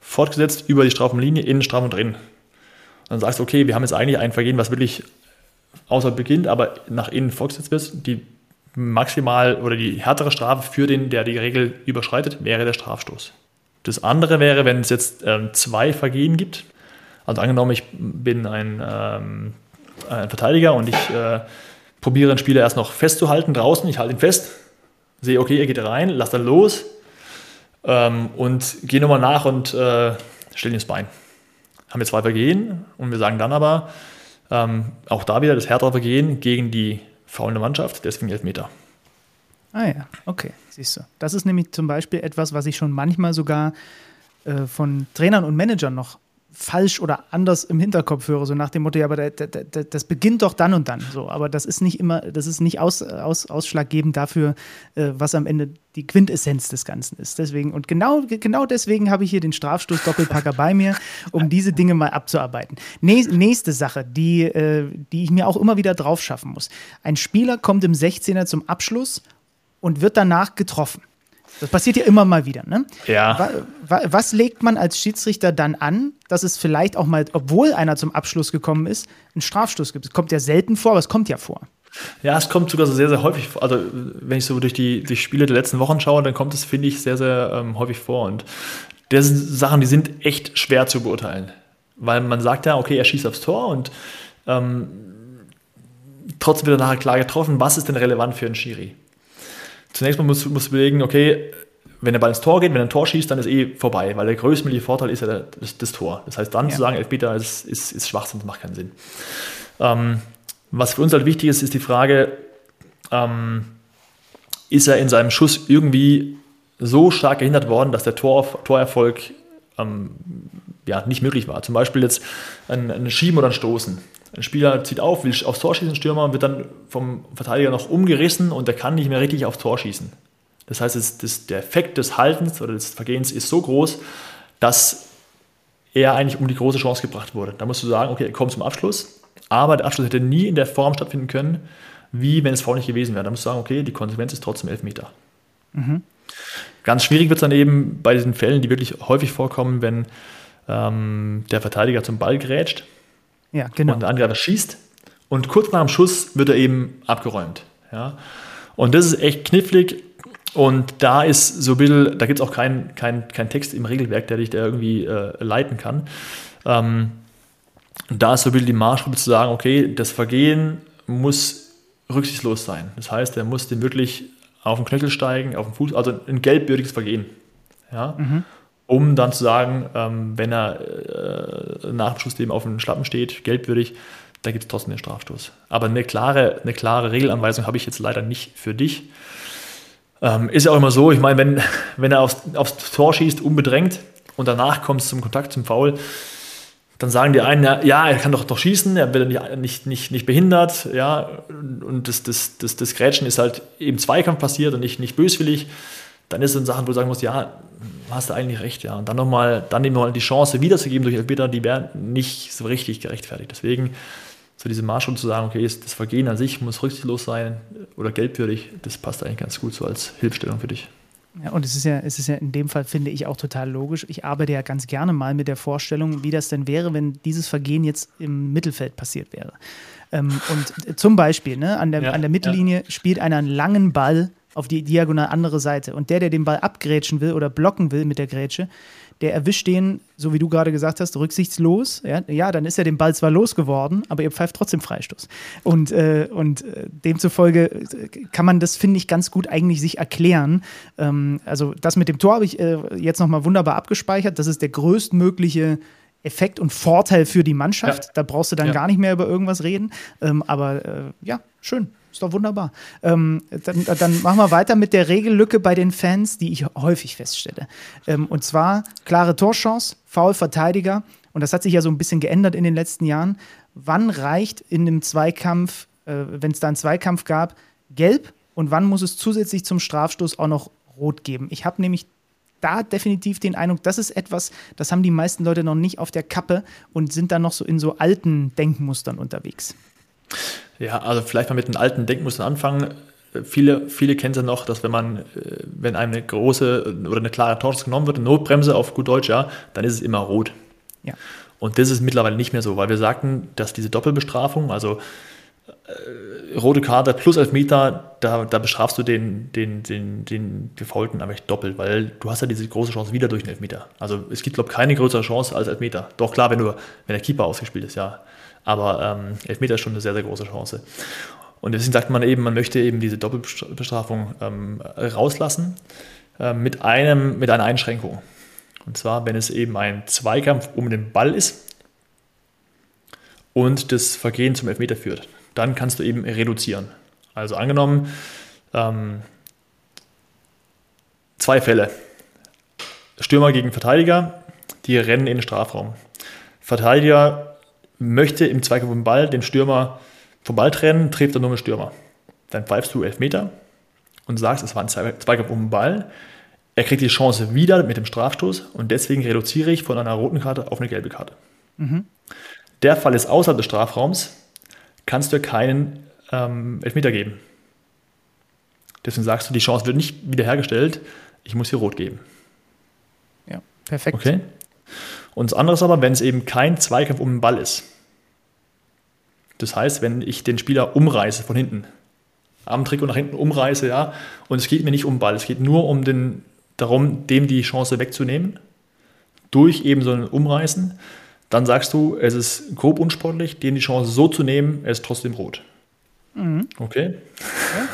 fortgesetzt über die Strafraumlinie, in den Strafraum drin. Und dann sagst du, okay, wir haben jetzt eigentlich ein Vergehen, was wirklich außer beginnt, aber nach innen fortgesetzt wird, die maximal oder die härtere Strafe für den, der die Regel überschreitet, wäre der Strafstoß. Das andere wäre, wenn es jetzt ähm, zwei Vergehen gibt. Also angenommen, ich bin ein, ähm, ein Verteidiger und ich äh, probiere den Spieler erst noch festzuhalten draußen. Ich halte ihn fest, sehe, okay, er geht rein, lasse dann los ähm, und gehe nochmal nach und äh, stelle ihn ins Bein. Haben wir zwei Vergehen und wir sagen dann aber, ähm, auch da wieder das härtere Vergehen gegen die faulende Mannschaft, deswegen Elfmeter. Ah ja, okay, siehst du. Das ist nämlich zum Beispiel etwas, was ich schon manchmal sogar äh, von Trainern und Managern noch falsch oder anders im Hinterkopf höre, so nach dem Motto, ja, aber da, da, da, das beginnt doch dann und dann. So, aber das ist nicht immer, das ist nicht aus, aus, ausschlaggebend dafür, äh, was am Ende die Quintessenz des Ganzen ist. Deswegen, und genau, genau deswegen habe ich hier den Strafstoß Doppelpacker bei mir, um diese Dinge mal abzuarbeiten. Nächste Sache, die, äh, die ich mir auch immer wieder drauf schaffen muss. Ein Spieler kommt im 16er zum Abschluss und wird danach getroffen. Das passiert ja immer mal wieder. Ne? Ja. Was legt man als Schiedsrichter dann an, dass es vielleicht auch mal, obwohl einer zum Abschluss gekommen ist, einen Strafstoß gibt? Es kommt ja selten vor, aber es kommt ja vor. Ja, es kommt sogar so sehr, sehr häufig vor. Also, wenn ich so durch die, die Spiele der letzten Wochen schaue, dann kommt es, finde ich, sehr, sehr ähm, häufig vor. Und das sind Sachen, die sind echt schwer zu beurteilen. Weil man sagt ja, okay, er schießt aufs Tor und ähm, trotzdem wird er nachher klar getroffen. Was ist denn relevant für einen Schiri? Zunächst mal muss, muss überlegen, okay, wenn der Ball ins Tor geht, wenn er ein Tor schießt, dann ist eh vorbei, weil der größtmögliche Vorteil ist ja das, das Tor. Das heißt, dann ja. zu sagen, Elfmeter ist, ist, ist Schwachsinn, das macht keinen Sinn. Ähm, was für uns halt wichtig ist, ist die Frage, ähm, ist er in seinem Schuss irgendwie so stark gehindert worden, dass der Tor, Torerfolg ähm, ja, nicht möglich war. Zum Beispiel jetzt ein, ein Schieben oder ein Stoßen. Ein Spieler zieht auf, will aufs Tor schießen, Stürmer wird dann vom Verteidiger noch umgerissen und der kann nicht mehr richtig aufs Tor schießen. Das heißt, das, das, der Effekt des Haltens oder des Vergehens ist so groß, dass er eigentlich um die große Chance gebracht wurde. Da musst du sagen, okay, er kommt zum Abschluss, aber der Abschluss hätte nie in der Form stattfinden können, wie wenn es vorher nicht gewesen wäre. Da musst du sagen, okay, die Konsequenz ist trotzdem Elfmeter. Mhm. Ganz schwierig wird es dann eben bei diesen Fällen, die wirklich häufig vorkommen, wenn ähm, der Verteidiger zum Ball grätscht ja, genau. und der Angreifer schießt und kurz nach dem Schuss wird er eben abgeräumt. Ja? Und das ist echt knifflig und da ist so ein bisschen, da gibt es auch keinen kein, kein Text im Regelwerk, der dich da irgendwie äh, leiten kann. Ähm, da ist so ein bisschen die Marschgruppe zu sagen, okay, das Vergehen muss rücksichtslos sein. Das heißt, er muss den wirklich auf den Knöchel steigen, auf den Fuß, also ein gelbwürdiges Vergehen. Ja? Mhm um dann zu sagen, ähm, wenn er äh, nach dem Schuss eben auf dem Schlappen steht, gelbwürdig, dann gibt es trotzdem den Strafstoß. Aber eine klare, eine klare Regelanweisung habe ich jetzt leider nicht für dich. Ähm, ist ja auch immer so, ich meine, wenn, wenn er aufs, aufs Tor schießt, unbedrängt, und danach kommt es zum Kontakt zum Foul, dann sagen die einen, ja, er kann doch doch schießen, er wird nicht, nicht, nicht, nicht behindert, ja, und das, das, das, das Grätschen ist halt im Zweikampf passiert und nicht, nicht böswillig. Dann ist es in Sachen, wo du sagen musst, ja, hast du eigentlich recht, ja. Und dann nochmal, dann eben nochmal die Chance wiederzugeben durch Elfmeter, die wäre nicht so richtig gerechtfertigt. Deswegen so diese Marschung zu sagen, okay, das Vergehen an sich muss rücksichtslos sein oder gelbwürdig, das passt eigentlich ganz gut so als Hilfestellung für dich. Ja, und es ist ja, es ist ja in dem Fall, finde ich, auch total logisch. Ich arbeite ja ganz gerne mal mit der Vorstellung, wie das denn wäre, wenn dieses Vergehen jetzt im Mittelfeld passiert wäre. Ähm, und zum Beispiel, ne, an, der, ja, an der Mittellinie ja. spielt einer einen langen Ball auf die diagonal andere Seite. Und der, der den Ball abgrätschen will oder blocken will mit der Grätsche, der erwischt den, so wie du gerade gesagt hast, rücksichtslos. Ja, ja dann ist er den Ball zwar losgeworden, aber ihr pfeift trotzdem Freistoß. Und, äh, und äh, demzufolge äh, kann man das, finde ich, ganz gut eigentlich sich erklären. Ähm, also das mit dem Tor habe ich äh, jetzt nochmal wunderbar abgespeichert. Das ist der größtmäßige Effekt und Vorteil für die Mannschaft. Ja. Da brauchst du dann ja. gar nicht mehr über irgendwas reden. Ähm, aber äh, ja, schön. Ist doch wunderbar. Ähm, dann, dann, machen wir weiter mit der Regellücke bei den Fans, die ich häufig feststelle. Ähm, und zwar klare Torchance, Foul Verteidiger. Und das hat sich ja so ein bisschen geändert in den letzten Jahren. Wann reicht in einem Zweikampf, äh, wenn es da einen Zweikampf gab, gelb? Und wann muss es zusätzlich zum Strafstoß auch noch rot geben? Ich habe nämlich da definitiv den Eindruck, das ist etwas, das haben die meisten Leute noch nicht auf der Kappe und sind dann noch so in so alten Denkmustern unterwegs. Ja, also vielleicht mal mit den alten Denkmustern anfangen. Viele, viele kennen es ja noch, dass wenn man, äh, wenn einem eine große oder eine klare Torchance genommen wird, eine Notbremse auf gut Deutsch, ja, dann ist es immer rot. Ja. Und das ist mittlerweile nicht mehr so, weil wir sagten, dass diese Doppelbestrafung, also äh, rote Karte plus Elfmeter, da, da bestrafst du den, den, den, den Gefaulten einfach doppelt, weil du hast ja diese große Chance wieder durch den Elfmeter. Also es gibt, glaube ich, keine größere Chance als Elfmeter. Doch klar, wenn, du, wenn der Keeper ausgespielt ist, ja. Aber ähm, Elfmeter ist schon eine sehr, sehr große Chance. Und deswegen sagt man eben, man möchte eben diese Doppelbestrafung ähm, rauslassen äh, mit, einem, mit einer Einschränkung. Und zwar, wenn es eben ein Zweikampf um den Ball ist und das Vergehen zum Elfmeter führt, dann kannst du eben reduzieren. Also angenommen, ähm, zwei Fälle. Stürmer gegen Verteidiger, die rennen in den Strafraum. Verteidiger möchte im Zweikampf um den Ball den Stürmer vom Ball trennen, trifft er nur mit Stürmer. Dann pfeifst du Elfmeter und sagst, es war ein Zweikampf um den Ball. Er kriegt die Chance wieder mit dem Strafstoß und deswegen reduziere ich von einer roten Karte auf eine gelbe Karte. Mhm. Der Fall ist außerhalb des Strafraums, kannst du keinen ähm, Elfmeter geben. Deswegen sagst du, die Chance wird nicht wiederhergestellt, ich muss hier rot geben. Ja, perfekt. Okay. Und das andere ist aber, wenn es eben kein Zweikampf um den Ball ist. Das heißt, wenn ich den Spieler umreiße von hinten, am Trikot nach hinten umreiße, ja, und es geht mir nicht um den Ball, es geht nur um den, darum, dem die Chance wegzunehmen, durch eben so ein Umreißen, dann sagst du, es ist grob unsportlich, dem die Chance so zu nehmen, er ist trotzdem rot. Mhm. Okay.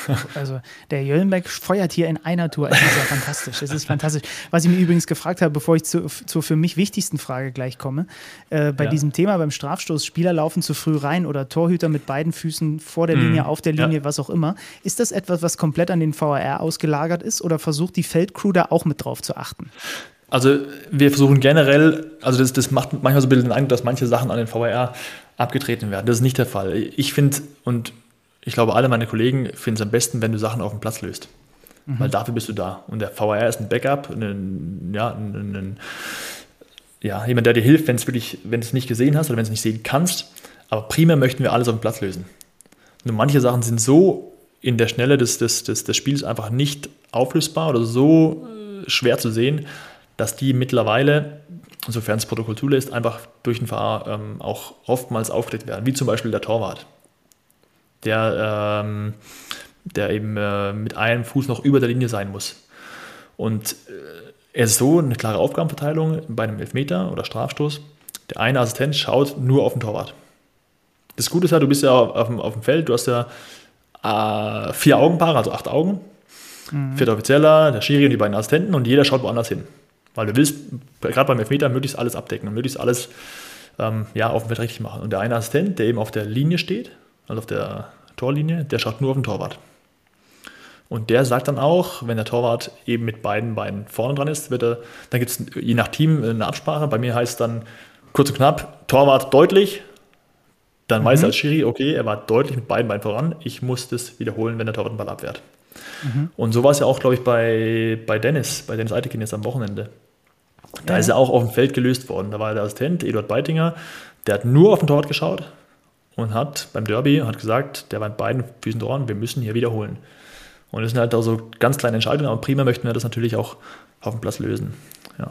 Ja, also der Jöllenberg feuert hier in einer Tour. Das ist ja fantastisch. Das ist fantastisch. Was ich mir übrigens gefragt habe, bevor ich zu, zur für mich wichtigsten Frage gleich komme, äh, bei ja. diesem Thema beim Strafstoß, Spieler laufen zu früh rein oder Torhüter mit beiden Füßen vor der Linie, mhm. auf der Linie, ja. was auch immer. Ist das etwas, was komplett an den VAR ausgelagert ist oder versucht die Feldcrew da auch mit drauf zu achten? Also wir versuchen generell, also das, das macht manchmal so ein bisschen den Eindruck, dass manche Sachen an den VAR abgetreten werden. Das ist nicht der Fall. Ich finde, und ich glaube, alle meine Kollegen finden es am besten, wenn du Sachen auf dem Platz löst. Mhm. Weil dafür bist du da. Und der VAR ist ein Backup, ein, ja, ein, ein, ja, jemand, der dir hilft, wenn es wirklich, wenn du es nicht gesehen hast oder wenn du es nicht sehen kannst. Aber primär möchten wir alles auf dem Platz lösen. Nur manche Sachen sind so in der Schnelle des, des, des, des Spiels einfach nicht auflösbar oder so schwer zu sehen, dass die mittlerweile, sofern es Protokoll zulässt, einfach durch den Fahrer ähm, auch oftmals aufgedeckt werden, wie zum Beispiel der Torwart der, ähm, der eben äh, mit einem Fuß noch über der Linie sein muss. Und äh, es ist so eine klare Aufgabenverteilung bei einem Elfmeter oder Strafstoß. Der eine Assistent schaut nur auf den Torwart. Das Gute ist ja, du bist ja auf dem, auf dem Feld, du hast ja äh, vier Augenpaare, also acht Augen. Mhm. Vierter Offizieller, der Schiri und die beiden Assistenten und jeder schaut woanders hin. Weil du willst gerade beim Elfmeter möglichst alles abdecken und möglichst alles ähm, ja, auf dem Feld richtig machen. Und der eine Assistent, der eben auf der Linie steht, also auf der Torlinie, der schaut nur auf den Torwart. Und der sagt dann auch, wenn der Torwart eben mit beiden Beinen vorne dran ist, wird er, dann gibt es je nach Team eine Absprache. Bei mir heißt dann kurz und knapp, Torwart deutlich. Dann mhm. weiß er als Schiri, okay, er war deutlich mit beiden Beinen voran. Ich muss das wiederholen, wenn der Torwart den Ball abwehrt. Mhm. Und so war es ja auch, glaube ich, bei, bei Dennis, bei Dennis Eitekin jetzt am Wochenende. Da ja. ist er auch auf dem Feld gelöst worden. Da war der Assistent, Eduard Beitinger, der hat nur auf den Torwart geschaut und hat beim Derby hat gesagt, der war mit beiden Füßen dran, wir müssen hier wiederholen. Und das sind halt auch so ganz kleine Entscheidungen, aber prima möchten wir das natürlich auch auf dem Platz lösen. Ja.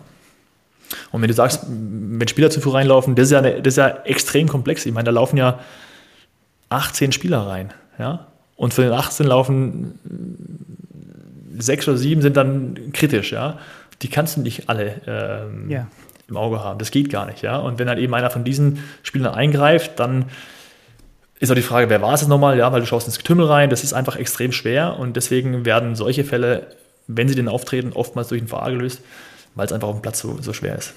Und wenn du sagst, wenn Spieler zu früh reinlaufen, das ist ja, eine, das ist ja extrem komplex. Ich meine, da laufen ja 18 Spieler rein. Ja? Und von den 18 laufen sechs oder sieben sind dann kritisch. Ja? Die kannst du nicht alle ähm, ja. im Auge haben. Das geht gar nicht. Ja? Und wenn dann eben einer von diesen Spielern eingreift, dann ist auch die Frage, wer war es nochmal? Ja, weil du schaust ins Getümmel rein, das ist einfach extrem schwer und deswegen werden solche Fälle, wenn sie denn auftreten, oftmals durch den VAR gelöst, weil es einfach auf dem Platz so, so schwer ist.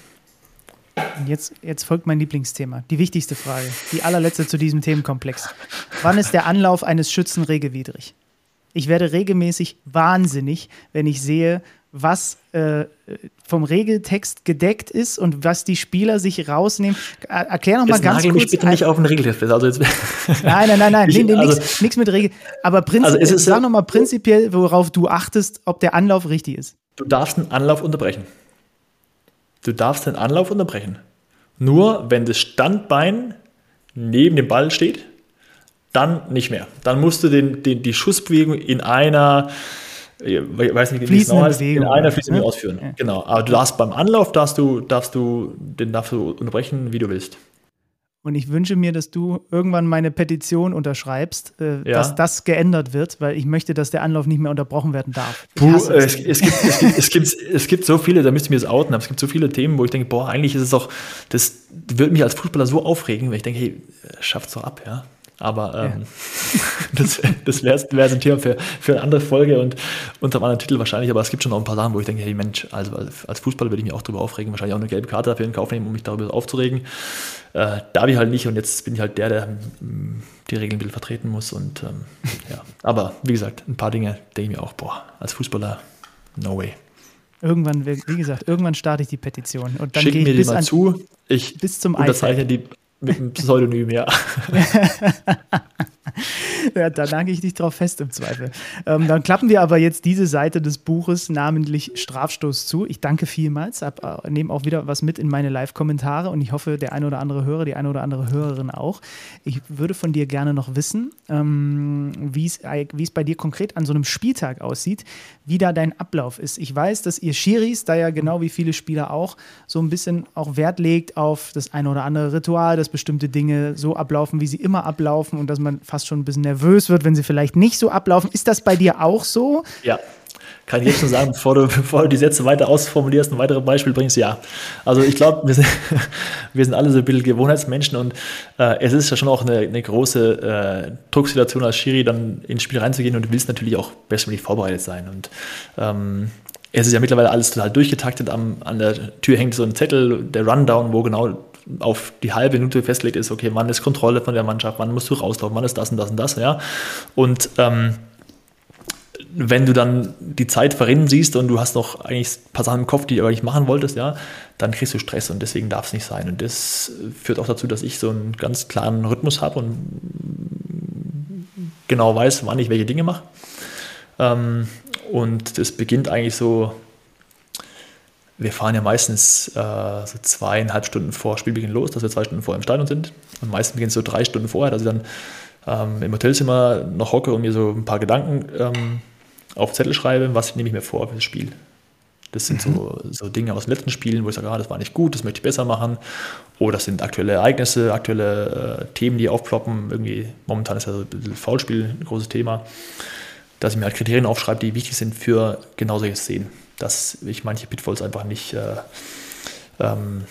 Und jetzt, jetzt folgt mein Lieblingsthema, die wichtigste Frage, die allerletzte zu diesem Themenkomplex. Wann ist der Anlauf eines Schützen regelwidrig? Ich werde regelmäßig wahnsinnig, wenn ich sehe, was äh, vom Regeltext gedeckt ist und was die Spieler sich rausnehmen. Erklär noch mal jetzt ganz kurz. mich bitte nicht auf den Regeltext Also jetzt nein, nein, nein, nein, ich, nee, also, nichts mit Regel. Aber prinzipiell, also sag noch mal prinzipiell, worauf du achtest, ob der Anlauf richtig ist. Du darfst einen Anlauf unterbrechen. Du darfst den Anlauf unterbrechen. Nur wenn das Standbein neben dem Ball steht, dann nicht mehr. Dann musst du den, den, die Schussbewegung in einer ich weiß nicht, wie es genau heißt, in einer fließenden ne? ausführen. Ja. Genau. Aber du darfst beim Anlauf darfst du, darfst du, den darfst du unterbrechen, wie du willst. Und ich wünsche mir, dass du irgendwann meine Petition unterschreibst, äh, ja. dass das geändert wird, weil ich möchte, dass der Anlauf nicht mehr unterbrochen werden darf. Puh, es, es, gibt, es, gibt, es, gibt, es gibt so viele, da müsst ihr mir das outen, aber es gibt so viele Themen, wo ich denke, boah, eigentlich ist es doch, das würde mich als Fußballer so aufregen, weil ich denke, hey, schafft's doch ab, ja. Aber ähm, ja. [laughs] das, das wäre wär ein Thema für, für eine andere Folge und unter einem anderen Titel wahrscheinlich. Aber es gibt schon noch ein paar Sachen, wo ich denke, hey Mensch, also als Fußballer würde ich mich auch darüber aufregen. Wahrscheinlich auch eine gelbe Karte dafür in Kauf nehmen, um mich darüber aufzuregen. Äh, darf ich halt nicht und jetzt bin ich halt der, der mm, die Regeln ein bisschen vertreten muss. Und ähm, ja, aber wie gesagt, ein paar Dinge denke ich mir auch, boah, als Fußballer, no way. Irgendwann, wie gesagt, irgendwann starte ich die Petition und dann Schick gehe ich mir bis die mal an, zu. Ich bis zum unterzeichne die mit einem Pseudonym, ja. [laughs] ja, da nage ich dich drauf fest im Zweifel. Ähm, dann klappen wir aber jetzt diese Seite des Buches, namentlich Strafstoß, zu. Ich danke vielmals, äh, nehme auch wieder was mit in meine Live-Kommentare und ich hoffe, der eine oder andere Hörer, die eine oder andere Hörerin auch. Ich würde von dir gerne noch wissen, ähm, wie es bei dir konkret an so einem Spieltag aussieht, wie da dein Ablauf ist. Ich weiß, dass ihr Schiris, da ja genau wie viele Spieler auch, so ein bisschen auch Wert legt auf das eine oder andere Ritual, das dass bestimmte Dinge so ablaufen, wie sie immer ablaufen und dass man fast schon ein bisschen nervös wird, wenn sie vielleicht nicht so ablaufen. Ist das bei dir auch so? Ja. Kann ich jetzt schon sagen, bevor du, bevor du die Sätze weiter ausformulierst, ein weiteres Beispiel bringst, ja. Also ich glaube, wir sind, [laughs] wir sind alle so ein bisschen Gewohnheitsmenschen und äh, es ist ja schon auch eine, eine große äh, Drucksituation als Schiri, dann ins Spiel reinzugehen und du willst natürlich auch bestmöglich vorbereitet sein. Und ähm, es ist ja mittlerweile alles total durchgetaktet. Am, an der Tür hängt so ein Zettel, der Rundown, wo genau auf die halbe Minute festlegt ist, okay, wann ist Kontrolle von der Mannschaft, wann musst du rauslaufen, wann ist das und das und das, ja. Und ähm, wenn du dann die Zeit verrinnen siehst und du hast noch eigentlich ein paar Sachen im Kopf, die du aber nicht machen wolltest, ja, dann kriegst du Stress und deswegen darf es nicht sein. Und das führt auch dazu, dass ich so einen ganz klaren Rhythmus habe und genau weiß, wann ich welche Dinge mache. Ähm, und das beginnt eigentlich so wir fahren ja meistens äh, so zweieinhalb Stunden vor Spielbeginn los, dass wir zwei Stunden vor im Stadion sind. Und meistens beginnt es so drei Stunden vorher, dass ich dann ähm, im Hotelzimmer noch hocke und mir so ein paar Gedanken ähm, auf Zettel schreibe, was nehme ich mir vor für das Spiel. Das sind mhm. so, so Dinge aus den letzten Spielen, wo ich sage, ah, das war nicht gut, das möchte ich besser machen. Oder das sind aktuelle Ereignisse, aktuelle äh, Themen, die aufploppen. Irgendwie, momentan ist ja so ein Foulspiel ein großes Thema. Dass ich mir halt Kriterien aufschreibe, die wichtig sind für genau solche Szenen dass ich manche Pitfalls einfach nicht äh, ähm,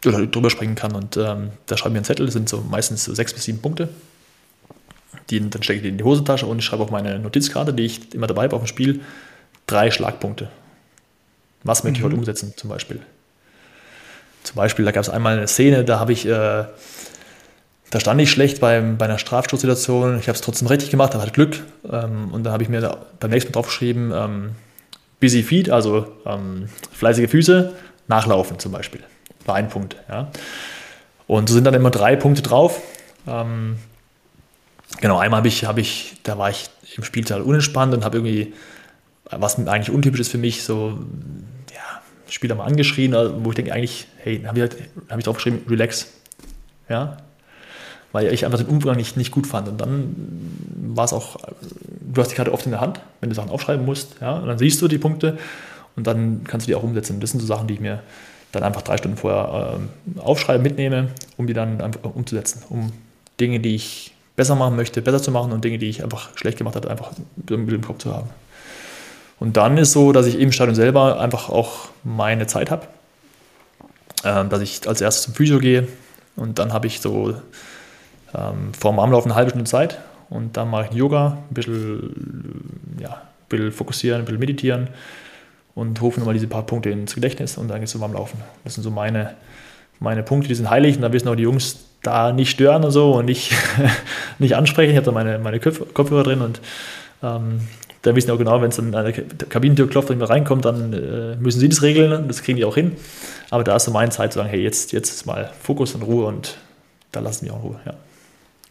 drüber springen kann. Und ähm, da schreibe ich mir einen Zettel, das sind so meistens so sechs bis sieben Punkte. Die, dann stecke ich die in die Hosentasche und ich schreibe auf meine Notizkarte, die ich immer dabei habe auf dem Spiel, drei Schlagpunkte. Was möchte mhm. ich heute umsetzen, zum Beispiel? Zum Beispiel, da gab es einmal eine Szene, da habe ich, äh, da stand ich schlecht beim, bei einer Strafstoßsituation. Ich habe es trotzdem richtig gemacht, aber hatte Glück. Ähm, und dann habe ich mir da beim nächsten Mal draufgeschrieben, ähm, busy feet, also ähm, fleißige Füße, nachlaufen zum Beispiel. War ein Punkt. Ja. Und so sind dann immer drei Punkte drauf. Ähm, genau, einmal habe ich, hab ich, da war ich im Spielteil unentspannt und habe irgendwie, was eigentlich untypisch ist für mich, so, ja, Spieler mal angeschrien, wo ich denke eigentlich, hey, habe ich, halt, hab ich draufgeschrieben, relax. Ja, weil ich einfach den Umgang nicht, nicht gut fand. Und dann war es auch, du hast die Karte oft in der Hand, wenn du Sachen aufschreiben musst, ja, und dann siehst du die Punkte und dann kannst du die auch umsetzen. Das sind so Sachen, die ich mir dann einfach drei Stunden vorher äh, aufschreibe, mitnehme, um die dann einfach umzusetzen, um Dinge, die ich besser machen möchte, besser zu machen und Dinge, die ich einfach schlecht gemacht habe, einfach mit im Kopf zu haben. Und dann ist so, dass ich im Stadion selber einfach auch meine Zeit habe, äh, dass ich als erstes zum Physio gehe und dann habe ich so ähm, vor dem Armlauf eine halbe Stunde Zeit und dann mache ich Yoga, ein bisschen, ja, ein bisschen fokussieren, ein bisschen meditieren und rufe nochmal diese paar Punkte ins Gedächtnis und dann geht es zum Warmlaufen. Das sind so meine, meine Punkte, die sind heilig und da wissen auch die Jungs da nicht stören und so und nicht, [laughs] nicht ansprechen. Ich habe da meine, meine Kopfhörer drin und ähm, da wissen auch genau, wenn es dann an der Kabinentür klopft und man reinkommt, dann äh, müssen sie das regeln, das kriegen die auch hin. Aber da ist so meine Zeit zu sagen, hey, jetzt, jetzt ist mal Fokus und Ruhe und da lassen wir auch Ruhe. Ja.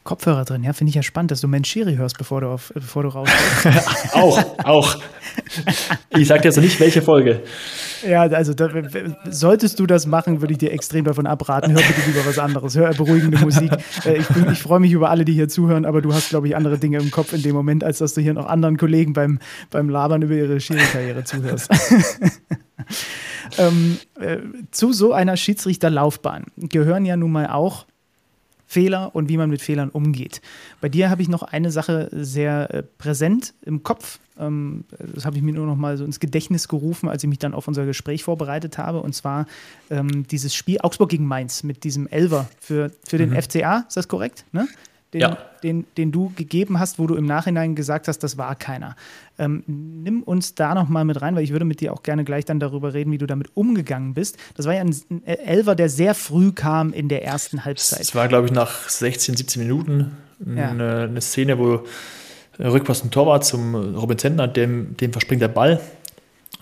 Kopfhörer drin, ja, finde ich ja spannend, dass du Menschiri hörst, bevor du, auf, bevor du rausgehst. [laughs] auch, auch. Ich sage dir jetzt nicht, welche Folge. Ja, also da, solltest du das machen, würde ich dir extrem davon abraten. Hör bitte lieber was anderes. Hör beruhigende Musik. Äh, ich, ich freue mich über alle, die hier zuhören, aber du hast, glaube ich, andere Dinge im Kopf in dem Moment, als dass du hier noch anderen Kollegen beim, beim Labern über ihre Schiri-Karriere zuhörst. [laughs] ähm, äh, zu so einer Schiedsrichterlaufbahn gehören ja nun mal auch Fehler und wie man mit Fehlern umgeht. Bei dir habe ich noch eine Sache sehr äh, präsent im Kopf. Ähm, das habe ich mir nur noch mal so ins Gedächtnis gerufen, als ich mich dann auf unser Gespräch vorbereitet habe. Und zwar ähm, dieses Spiel Augsburg gegen Mainz mit diesem Elver für, für den mhm. FCA. Ist das korrekt? Ne? Den, ja. den, den du gegeben hast, wo du im Nachhinein gesagt hast, das war keiner. Ähm, nimm uns da nochmal mit rein, weil ich würde mit dir auch gerne gleich dann darüber reden, wie du damit umgegangen bist. Das war ja ein, ein Elver, der sehr früh kam in der ersten Halbzeit. Es war, glaube ich, nach 16, 17 Minuten ja. eine, eine, Szene, wo Rückpass zum Torwart zum Robin Zentner, dem, dem verspringt der Ball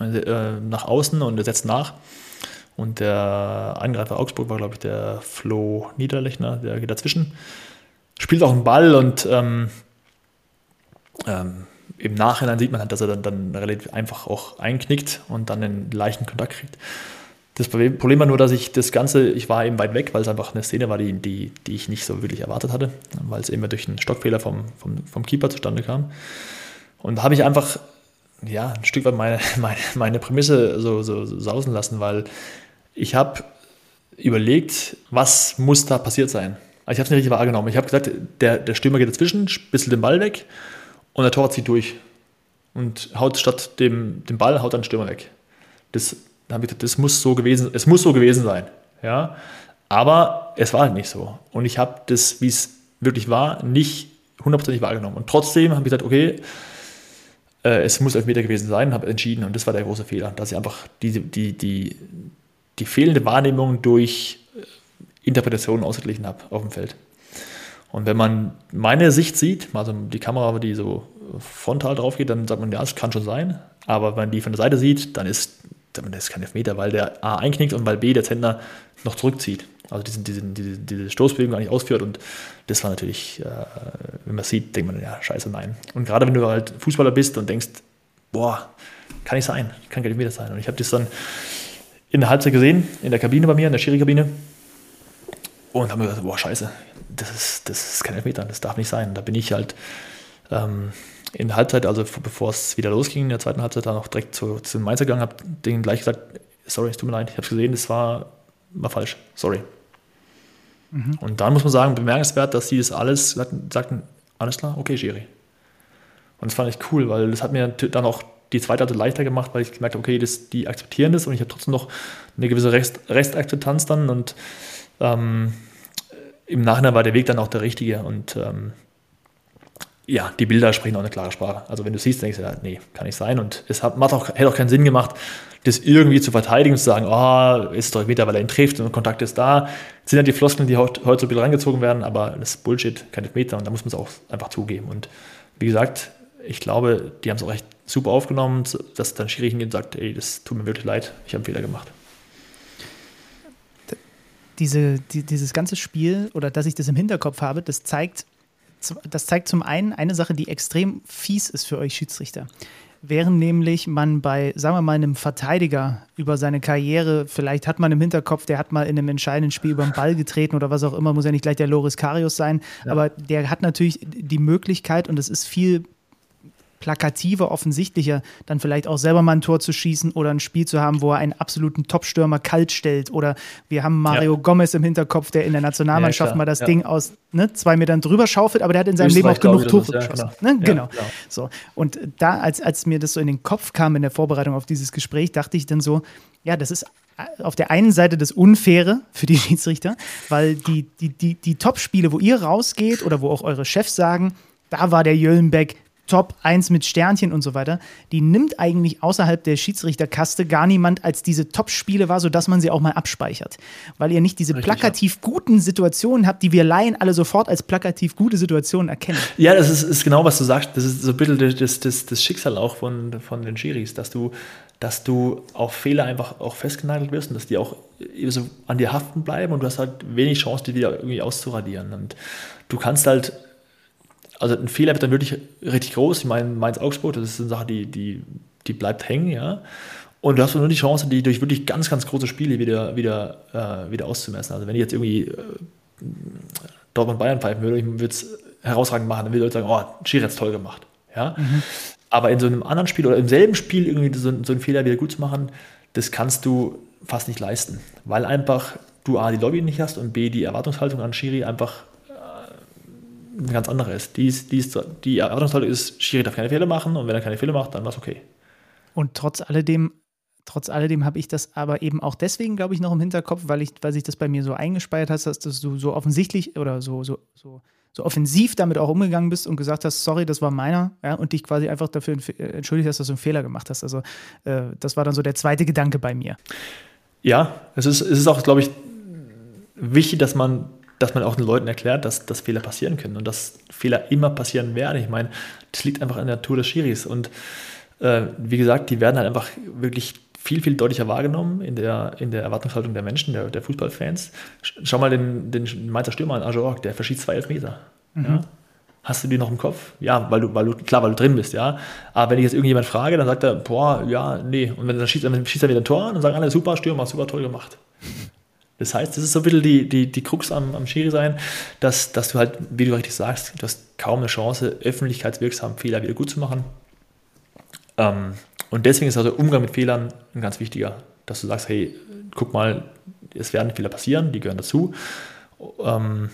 äh, nach außen und er setzt nach. Und der Angreifer Augsburg war, glaube ich, der Flo Niederlechner, der geht dazwischen spielt auch einen Ball und ähm, ähm, im Nachhinein sieht man halt, dass er dann, dann relativ einfach auch einknickt und dann einen leichten Kontakt kriegt. Das Problem war nur, dass ich das Ganze, ich war eben weit weg, weil es einfach eine Szene war, die, die, die ich nicht so wirklich erwartet hatte, weil es eben durch einen Stockfehler vom, vom, vom Keeper zustande kam. Und da habe ich einfach ja, ein Stück weit meine, [laughs] meine, meine Prämisse so, so, so sausen lassen, weil ich habe überlegt, was muss da passiert sein. Aber ich habe es nicht richtig wahrgenommen. Ich habe gesagt, der, der Stürmer geht dazwischen, spitzt den Ball weg und der Tor zieht durch. Und haut statt dem, dem Ball, haut dann den Stürmer weg. Das, habe ich gesagt, das muss so gewesen, es muss so gewesen sein. Ja? Aber es war halt nicht so. Und ich habe das, wie es wirklich war, nicht hundertprozentig wahrgenommen. Und trotzdem habe ich gesagt, okay, äh, es muss Elfmeter gewesen sein, habe entschieden. Und das war der große Fehler, dass ich einfach die, die, die, die fehlende Wahrnehmung durch Interpretationen ausgeglichen habe auf dem Feld. Und wenn man meine Sicht sieht, also die Kamera, die so frontal drauf geht, dann sagt man, ja, es kann schon sein. Aber wenn man die von der Seite sieht, dann ist das ist kein Elfmeter, weil der A einknickt und weil B der Zentner noch zurückzieht. Also diesen, diesen, diese, diese Stoßbewegung gar nicht ausführt. Und das war natürlich, äh, wenn man es sieht, denkt man, ja, scheiße, nein. Und gerade wenn du halt Fußballer bist und denkst, boah, kann nicht sein, kann kein Elfmeter sein. Und ich habe das dann in der Halbzeit gesehen, in der Kabine bei mir, in der Schiri-Kabine. Und haben wir gesagt, boah, scheiße, das ist, das ist kein Elfmeter, das darf nicht sein. Da bin ich halt ähm, in der Halbzeit, also bevor es wieder losging, in der zweiten Halbzeit, dann auch direkt zu, zu den Mainzer gegangen, habe denen gleich gesagt, sorry, es tut mir leid, ich habe es gesehen, das war, war falsch, sorry. Mhm. Und dann muss man sagen, bemerkenswert, dass die das alles sagten, sagten alles klar, okay, Schiri. Und das fand ich cool, weil das hat mir dann auch die zweite Halbzeit leichter gemacht, weil ich gemerkt habe, okay, das, die akzeptieren das und ich habe trotzdem noch eine gewisse Rest, Restakzeptanz dann und ähm, im Nachhinein war der Weg dann auch der richtige und ähm, ja, die Bilder sprechen auch eine klare Sprache. Also wenn du siehst, denkst du, ja, nee, kann nicht sein. Und es hat, macht auch, hätte auch keinen Sinn gemacht, das irgendwie zu verteidigen und zu sagen, oh, ist doch Meter, weil er ihn trifft und Kontakt ist da. Das sind ja die Floskeln, die heute, so ein bisschen reingezogen werden, aber das ist Bullshit, kein Meter und da muss man es auch einfach zugeben. Und wie gesagt, ich glaube, die haben es auch echt super aufgenommen, dass dann Schiri hingeht und sagt, ey, das tut mir wirklich leid, ich habe einen Fehler gemacht. Diese, die, dieses ganze Spiel oder dass ich das im Hinterkopf habe, das zeigt, das zeigt zum einen eine Sache, die extrem fies ist für euch Schiedsrichter. Während nämlich man bei, sagen wir mal, einem Verteidiger über seine Karriere, vielleicht hat man im Hinterkopf, der hat mal in einem entscheidenden Spiel über den Ball getreten oder was auch immer, muss ja nicht gleich der Loris Karius sein, ja. aber der hat natürlich die Möglichkeit und es ist viel plakativer, offensichtlicher, dann vielleicht auch selber mal ein Tor zu schießen oder ein Spiel zu haben, wo er einen absoluten Top-Stürmer kalt stellt. Oder wir haben Mario ja. Gomez im Hinterkopf, der in der Nationalmannschaft ja, mal das ja. Ding aus ne, zwei Metern drüber schaufelt, aber der hat in seinem Leben auch genug Tore geschossen. Genau. Ne? genau. So. Und da, als, als mir das so in den Kopf kam in der Vorbereitung auf dieses Gespräch, dachte ich dann so, ja, das ist auf der einen Seite das Unfaire für die [laughs] Schiedsrichter, weil die, die, die, die Top-Spiele, wo ihr rausgeht oder wo auch eure Chefs sagen, da war der Jöllenbeck Top 1 mit Sternchen und so weiter, die nimmt eigentlich außerhalb der Schiedsrichterkaste gar niemand als diese Top-Spiele wahr, sodass man sie auch mal abspeichert. Weil ihr nicht diese Richtig, plakativ ja. guten Situationen habt, die wir Laien alle sofort als plakativ gute Situationen erkennen. Ja, das ist, ist genau, was du sagst. Das ist so ein bisschen das, das, das Schicksal auch von, von den Schiris, dass du, dass du auf Fehler einfach auch festgenagelt wirst und dass die auch so an dir haften bleiben und du hast halt wenig Chance, die wieder irgendwie auszuradieren. Und du kannst halt also ein Fehler wird dann wirklich richtig groß. Ich meine, Mainz-Augsburg, das ist eine Sache, die, die, die bleibt hängen, ja. Und du hast nur die Chance, die durch wirklich ganz, ganz große Spiele wieder, wieder, äh, wieder auszumessen. Also wenn ich jetzt irgendwie äh, Dortmund-Bayern pfeifen würde, ich würde es herausragend machen, dann würde ich sagen, oh, Schiri hat es toll gemacht. Ja? Mhm. Aber in so einem anderen Spiel oder im selben Spiel irgendwie so, so einen Fehler wieder gut zu machen, das kannst du fast nicht leisten. Weil einfach du A, die Lobby nicht hast und B, die Erwartungshaltung an Schiri einfach eine ganz andere ist. Die, ist, die, ist, die Erwartungshaltung ist, Schiri darf keine Fehler machen und wenn er keine Fehler macht, dann war es okay. Und trotz alledem, trotz alledem habe ich das aber eben auch deswegen, glaube ich, noch im Hinterkopf, weil, ich, weil sich das bei mir so eingespeiert hat, dass du so offensichtlich oder so, so, so, so offensiv damit auch umgegangen bist und gesagt hast, sorry, das war meiner, ja, und dich quasi einfach dafür entschuldigt hast, dass du einen Fehler gemacht hast. Also äh, das war dann so der zweite Gedanke bei mir. Ja, es ist, es ist auch, glaube ich, wichtig, dass man dass man auch den Leuten erklärt, dass, dass Fehler passieren können und dass Fehler immer passieren werden. Ich meine, das liegt einfach in der Natur des Schiris. Und äh, wie gesagt, die werden halt einfach wirklich viel, viel deutlicher wahrgenommen in der, in der Erwartungshaltung der Menschen, der, der Fußballfans. Schau mal den, den Mainzer Stürmer an, Ajorg, der verschießt zwei Elfmeter. Mhm. Ja? Hast du die noch im Kopf? Ja, weil du, weil du, klar, weil du drin bist, ja. Aber wenn ich jetzt irgendjemand frage, dann sagt er, boah, ja, nee. Und wenn dann schießt, dann schießt er wieder ein Tor, dann sagen alle, super, Stürmer, super toll gemacht. Das heißt, das ist so ein bisschen die, die, die Krux am, am Schiri sein, dass, dass du halt, wie du richtig sagst, du hast kaum eine Chance, öffentlichkeitswirksam Fehler wieder gut zu machen. Ähm, und deswegen ist also Umgang mit Fehlern ein ganz wichtiger, dass du sagst, hey, guck mal, es werden Fehler passieren, die gehören dazu. Ähm,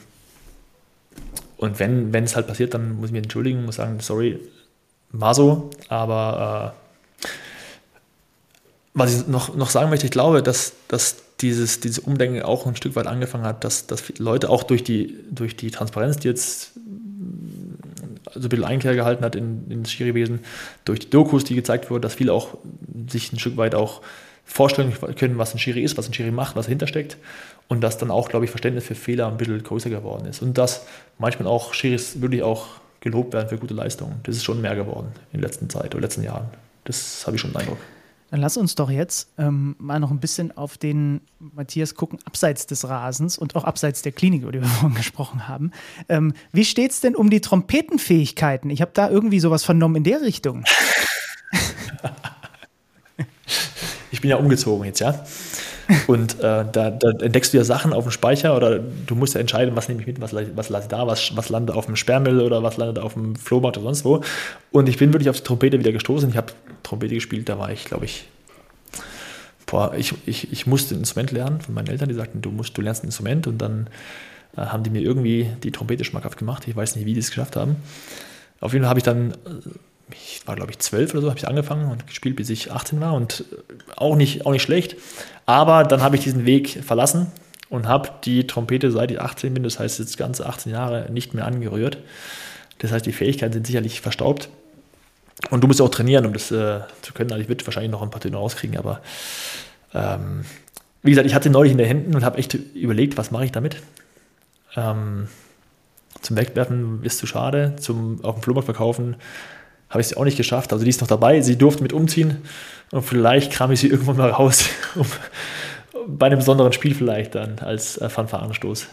und wenn, wenn es halt passiert, dann muss ich mich entschuldigen, muss sagen, sorry, war so, aber äh, was ich noch, noch sagen möchte, ich glaube, dass, dass dieses, dieses Umdenken auch ein Stück weit angefangen hat, dass, dass Leute auch durch die, durch die Transparenz, die jetzt so ein bisschen Einkehr gehalten hat in, in das Schiriwesen, durch die Dokus, die gezeigt wurden, dass viele auch sich ein Stück weit auch vorstellen können, was ein Schiri ist, was ein Schiri macht, was dahinter steckt. Und dass dann auch, glaube ich, Verständnis für Fehler ein bisschen größer geworden ist. Und dass manchmal auch Schiris wirklich auch gelobt werden für gute Leistungen. Das ist schon mehr geworden in der letzten Zeit oder letzten Jahren. Das habe ich schon den Eindruck. Dann lass uns doch jetzt ähm, mal noch ein bisschen auf den Matthias gucken, abseits des Rasens und auch abseits der Klinik, über die wir [laughs] vorhin gesprochen haben. Ähm, wie steht es denn um die Trompetenfähigkeiten? Ich habe da irgendwie sowas vernommen in der Richtung. [laughs] ich bin ja umgezogen jetzt, ja. Und äh, da, da, entdeckst du ja Sachen auf dem Speicher oder du musst ja entscheiden, was nehme ich mit, was, was lasse ich da, was, was landet auf dem Sperrmüll oder was landet auf dem Flohmarkt oder sonst wo. Und ich bin wirklich auf die Trompete wieder gestoßen. Ich habe Trompete gespielt, da war ich, glaube ich, boah, ich, ich, ich musste ein Instrument lernen von meinen Eltern, die sagten, du musst, du lernst ein Instrument und dann äh, haben die mir irgendwie die Trompete schmackhaft gemacht. Ich weiß nicht, wie die es geschafft haben. Auf jeden Fall habe ich dann äh, ich war glaube ich zwölf oder so, habe ich angefangen und gespielt, bis ich 18 war und auch nicht, auch nicht schlecht. Aber dann habe ich diesen Weg verlassen und habe die Trompete seit ich 18 bin, das heißt jetzt ganze 18 Jahre, nicht mehr angerührt. Das heißt, die Fähigkeiten sind sicherlich verstaubt. Und du musst auch trainieren, um das äh, zu können. Also ich würde wahrscheinlich noch ein paar Töne rauskriegen, aber ähm, wie gesagt, ich hatte neulich in den Händen und habe echt überlegt, was mache ich damit. Ähm, zum Wegwerfen ist zu schade, zum auf dem Flohmarkt verkaufen habe ich es auch nicht geschafft. Also die ist noch dabei, sie durfte mit umziehen und vielleicht kram ich sie irgendwann mal raus, [laughs] um, bei einem besonderen Spiel vielleicht dann als äh, Fanfarenstoß.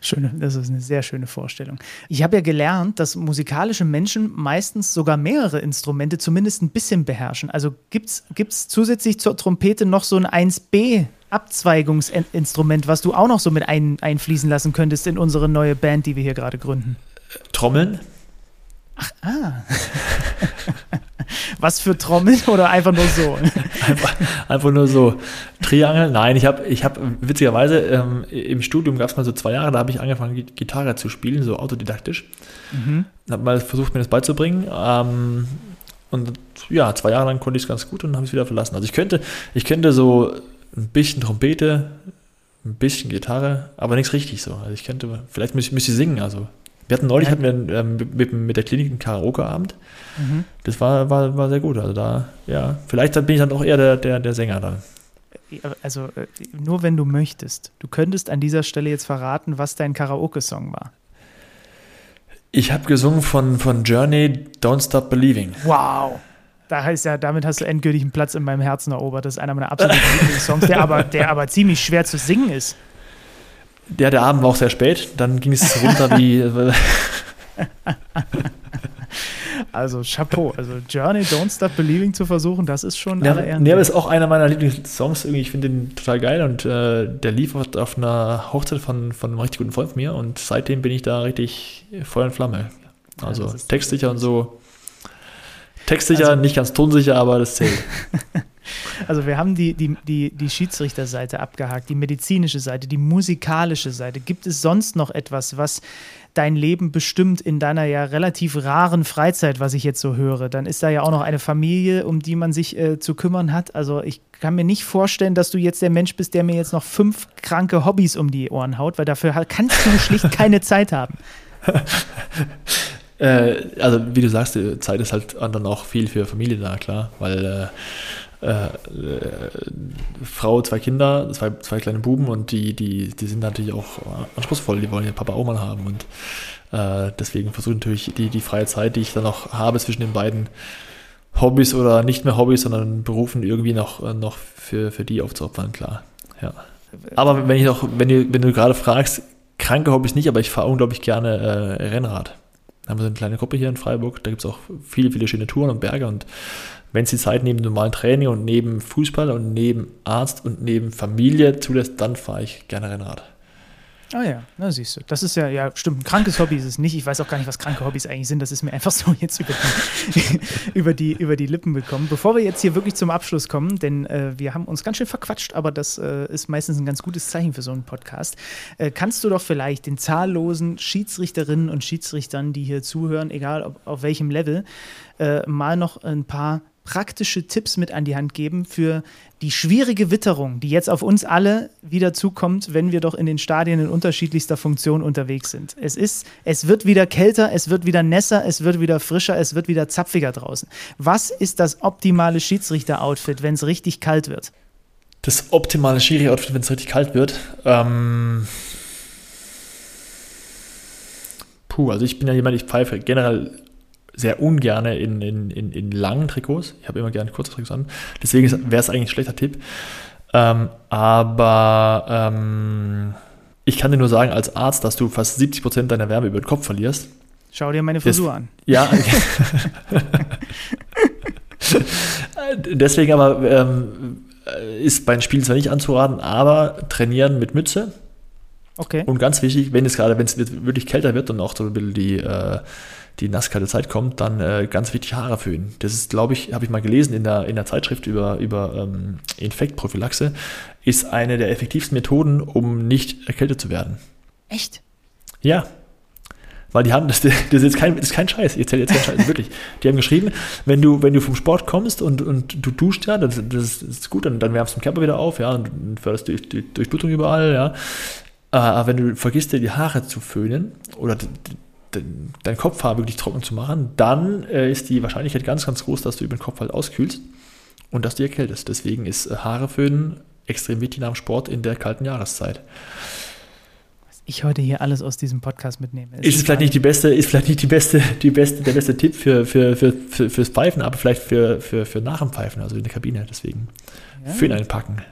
Schöne, das ist eine sehr schöne Vorstellung. Ich habe ja gelernt, dass musikalische Menschen meistens sogar mehrere Instrumente zumindest ein bisschen beherrschen. Also gibt es zusätzlich zur Trompete noch so ein 1B Abzweigungsinstrument, was du auch noch so mit ein, einfließen lassen könntest in unsere neue Band, die wir hier gerade gründen? Trommeln. Ach, ah. [laughs] Was für Trommeln oder einfach nur so? [laughs] einfach, einfach nur so. Triangel? Nein, ich habe ich hab witzigerweise ähm, im Studium gab es mal so zwei Jahre, da habe ich angefangen, Gitarre zu spielen, so autodidaktisch. Mhm. Habe mal versucht, mir das beizubringen. Ähm, und ja, zwei Jahre lang konnte ich es ganz gut und habe es wieder verlassen. Also ich könnte, ich könnte so ein bisschen Trompete, ein bisschen Gitarre, aber nichts richtig so. Also ich könnte, vielleicht müsste, müsste ich singen. Also wir hatten neulich ja. hatten wir ähm, mit, mit, der Klinik einen Karaoke-Abend. Mhm. Das war, war, war sehr gut. Also da, ja, vielleicht bin ich dann auch eher der, der, der Sänger dann. Also äh, nur wenn du möchtest. Du könntest an dieser Stelle jetzt verraten, was dein Karaoke-Song war. Ich habe gesungen von, von Journey Don't Stop Believing. Wow. Da heißt ja, damit hast du endgültig einen Platz in meinem Herzen erobert. Das ist einer meiner absoluten [laughs] Lieblingssongs, der aber, der aber ziemlich schwer zu singen ist. Der, der Abend war auch sehr spät. Dann ging es runter wie. [laughs] also Chapeau. Also Journey, Don't Stop Believing zu versuchen, das ist schon. Ja, nee, ist auch einer meiner Lieblingssongs. Irgendwie, ich finde den total geil und äh, der lief auf einer Hochzeit von, von einem richtig guten Freund von mir und seitdem bin ich da richtig Feuer und Flamme. Also ja, textsicher und so. Textsicher, also, nicht ganz tonsicher, aber das zählt. [laughs] Also wir haben die, die, die, die Schiedsrichterseite abgehakt, die medizinische Seite, die musikalische Seite. Gibt es sonst noch etwas, was dein Leben bestimmt in deiner ja relativ raren Freizeit, was ich jetzt so höre? Dann ist da ja auch noch eine Familie, um die man sich äh, zu kümmern hat. Also ich kann mir nicht vorstellen, dass du jetzt der Mensch bist, der mir jetzt noch fünf kranke Hobbys um die Ohren haut, weil dafür kannst du schlicht [laughs] keine Zeit haben. Äh, also wie du sagst, Zeit ist halt dann auch viel für Familie da, klar, weil äh, äh, Frau, zwei Kinder, zwei, zwei kleine Buben und die, die, die sind natürlich auch anspruchsvoll, die wollen ihren Papa auch mal haben und äh, deswegen versuche ich natürlich die, die freie Zeit, die ich dann noch habe zwischen den beiden Hobbys oder nicht mehr Hobbys, sondern Berufen irgendwie noch, äh, noch für, für die aufzuopfern, klar. Ja. Aber wenn ich noch, wenn du, wenn du gerade fragst, kranke Hobbys nicht, aber ich fahre unglaublich gerne äh, Rennrad. Da haben wir so eine kleine Gruppe hier in Freiburg, da gibt es auch viele, viele schöne Touren und Berge und wenn es die Zeit neben normalen Training und neben Fußball und neben Arzt und neben Familie zulässt, dann fahre ich gerne Rennrad. Ah ja, na siehst du. Das ist ja, ja, stimmt, ein krankes Hobby ist es nicht. Ich weiß auch gar nicht, was kranke Hobbys eigentlich sind. Das ist mir einfach so [laughs] jetzt über die, über die, über die Lippen gekommen. Bevor wir jetzt hier wirklich zum Abschluss kommen, denn äh, wir haben uns ganz schön verquatscht, aber das äh, ist meistens ein ganz gutes Zeichen für so einen Podcast. Äh, kannst du doch vielleicht den zahllosen Schiedsrichterinnen und Schiedsrichtern, die hier zuhören, egal ob, auf welchem Level, äh, mal noch ein paar praktische Tipps mit an die Hand geben für die schwierige Witterung, die jetzt auf uns alle wieder zukommt, wenn wir doch in den Stadien in unterschiedlichster Funktion unterwegs sind. Es ist, es wird wieder kälter, es wird wieder nässer, es wird wieder frischer, es wird wieder zapfiger draußen. Was ist das optimale Schiedsrichter-Outfit, wenn es richtig kalt wird? Das optimale Schiri-Outfit, wenn es richtig kalt wird. Ähm Puh, also ich bin ja jemand, ich pfeife generell sehr ungern in, in, in, in langen Trikots. Ich habe immer gerne kurze Trikots an. Deswegen wäre es eigentlich ein schlechter Tipp. Ähm, aber ähm, ich kann dir nur sagen, als Arzt, dass du fast 70 Prozent deiner Wärme über den Kopf verlierst. Schau dir meine Frisur Des, an. Ja. [laughs] Deswegen aber ähm, ist bei den Spielen zwar nicht anzuraten, aber trainieren mit Mütze. Okay. Und ganz wichtig, wenn es gerade, wenn es wirklich kälter wird und auch so ein bisschen die äh, die nasskalte Zeit kommt, dann äh, ganz wichtig Haare föhnen. Das ist, glaube ich, habe ich mal gelesen in der, in der Zeitschrift über, über ähm, Infektprophylaxe, ist eine der effektivsten Methoden, um nicht erkältet zu werden. Echt? Ja. Weil die haben, das, das ist jetzt kein, das ist kein Scheiß, ich erzähle jetzt keinen Scheiß, wirklich. Die haben geschrieben, wenn du, wenn du vom Sport kommst und, und du duscht ja, das, das ist gut, dann, dann wärmst du den Körper wieder auf, ja, und förderst durch, durch, Durchblutung überall, ja. Aber wenn du vergisst dir die Haare zu föhnen oder dein Kopfhaar wirklich trocken zu machen, dann äh, ist die Wahrscheinlichkeit ganz, ganz groß, dass du über den Kopf halt auskühlst und dass du erkältest. Deswegen ist äh, Haare föhnen extrem wichtig nach dem Sport in der kalten Jahreszeit. Was ich heute hier alles aus diesem Podcast mitnehme. Ist, ist vielleicht nicht die beste, ist vielleicht nicht die beste, die beste, der beste Tipp für, für, für, für, fürs Pfeifen, aber vielleicht für, für, für nach dem Pfeifen, also in der Kabine. Deswegen ja. Föhn einpacken.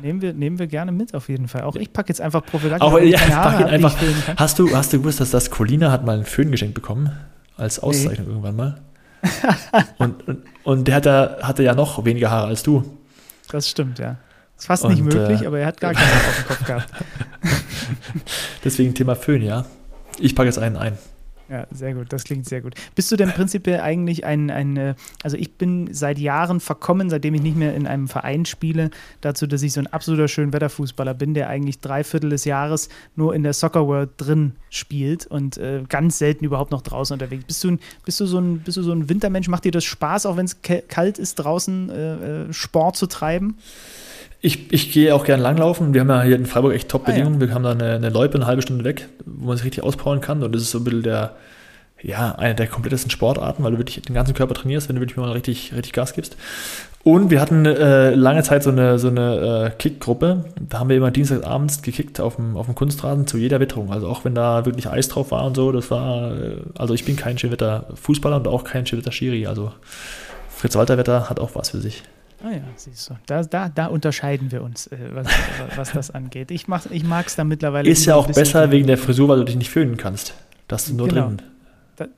Nehmen wir, nehmen wir gerne mit auf jeden Fall. Auch ich packe jetzt einfach Prophylaktik. Auch, ja, pack ihn einfach. Hast du, hast du gewusst, dass das Colina hat mal einen Föhn geschenkt bekommen? Als Auszeichnung nee. irgendwann mal. [laughs] und, und, und der hatte, hatte ja noch weniger Haare als du. Das stimmt, ja. Ist fast und, nicht möglich, äh, aber er hat gar keinen auf dem Kopf gehabt. [laughs] Deswegen Thema Föhn, ja. Ich packe jetzt einen ein. Ja, sehr gut, das klingt sehr gut. Bist du denn prinzipiell eigentlich ein, ein, äh, also ich bin seit Jahren verkommen, seitdem ich nicht mehr in einem Verein spiele, dazu, dass ich so ein absoluter Schönwetterfußballer bin, der eigentlich drei Viertel des Jahres nur in der Soccer World drin spielt und äh, ganz selten überhaupt noch draußen unterwegs. Bist du, bist du, so, ein, bist du so ein Wintermensch? Macht dir das Spaß, auch wenn es kalt ist, draußen äh, äh, Sport zu treiben? Ich, ich gehe auch gern langlaufen. Wir haben ja hier in Freiburg echt Top-Bedingungen. Ah, ja. Wir haben da eine, eine Loipe eine halbe Stunde weg, wo man sich richtig auspowern kann. Und das ist so ein bisschen der, ja, eine der komplettesten Sportarten, weil du wirklich den ganzen Körper trainierst, wenn du wirklich mal richtig, richtig Gas gibst. Und wir hatten äh, lange Zeit so eine, so eine äh, Kickgruppe. Da haben wir immer dienstagsabends gekickt auf dem, auf dem Kunstrasen zu jeder Witterung. Also auch wenn da wirklich Eis drauf war und so, das war, äh, also ich bin kein Schönwetter-Fußballer und auch kein Schönwetter-Schiri. Also Fritz Walter Wetter hat auch was für sich. Ah ja, siehst du. Da, da, da unterscheiden wir uns, äh, was, was, das angeht. Ich, ich mag es da mittlerweile. Ist ja auch besser wegen der Frisur, weil du dich nicht föhnen kannst. Das ist nur genau. drin.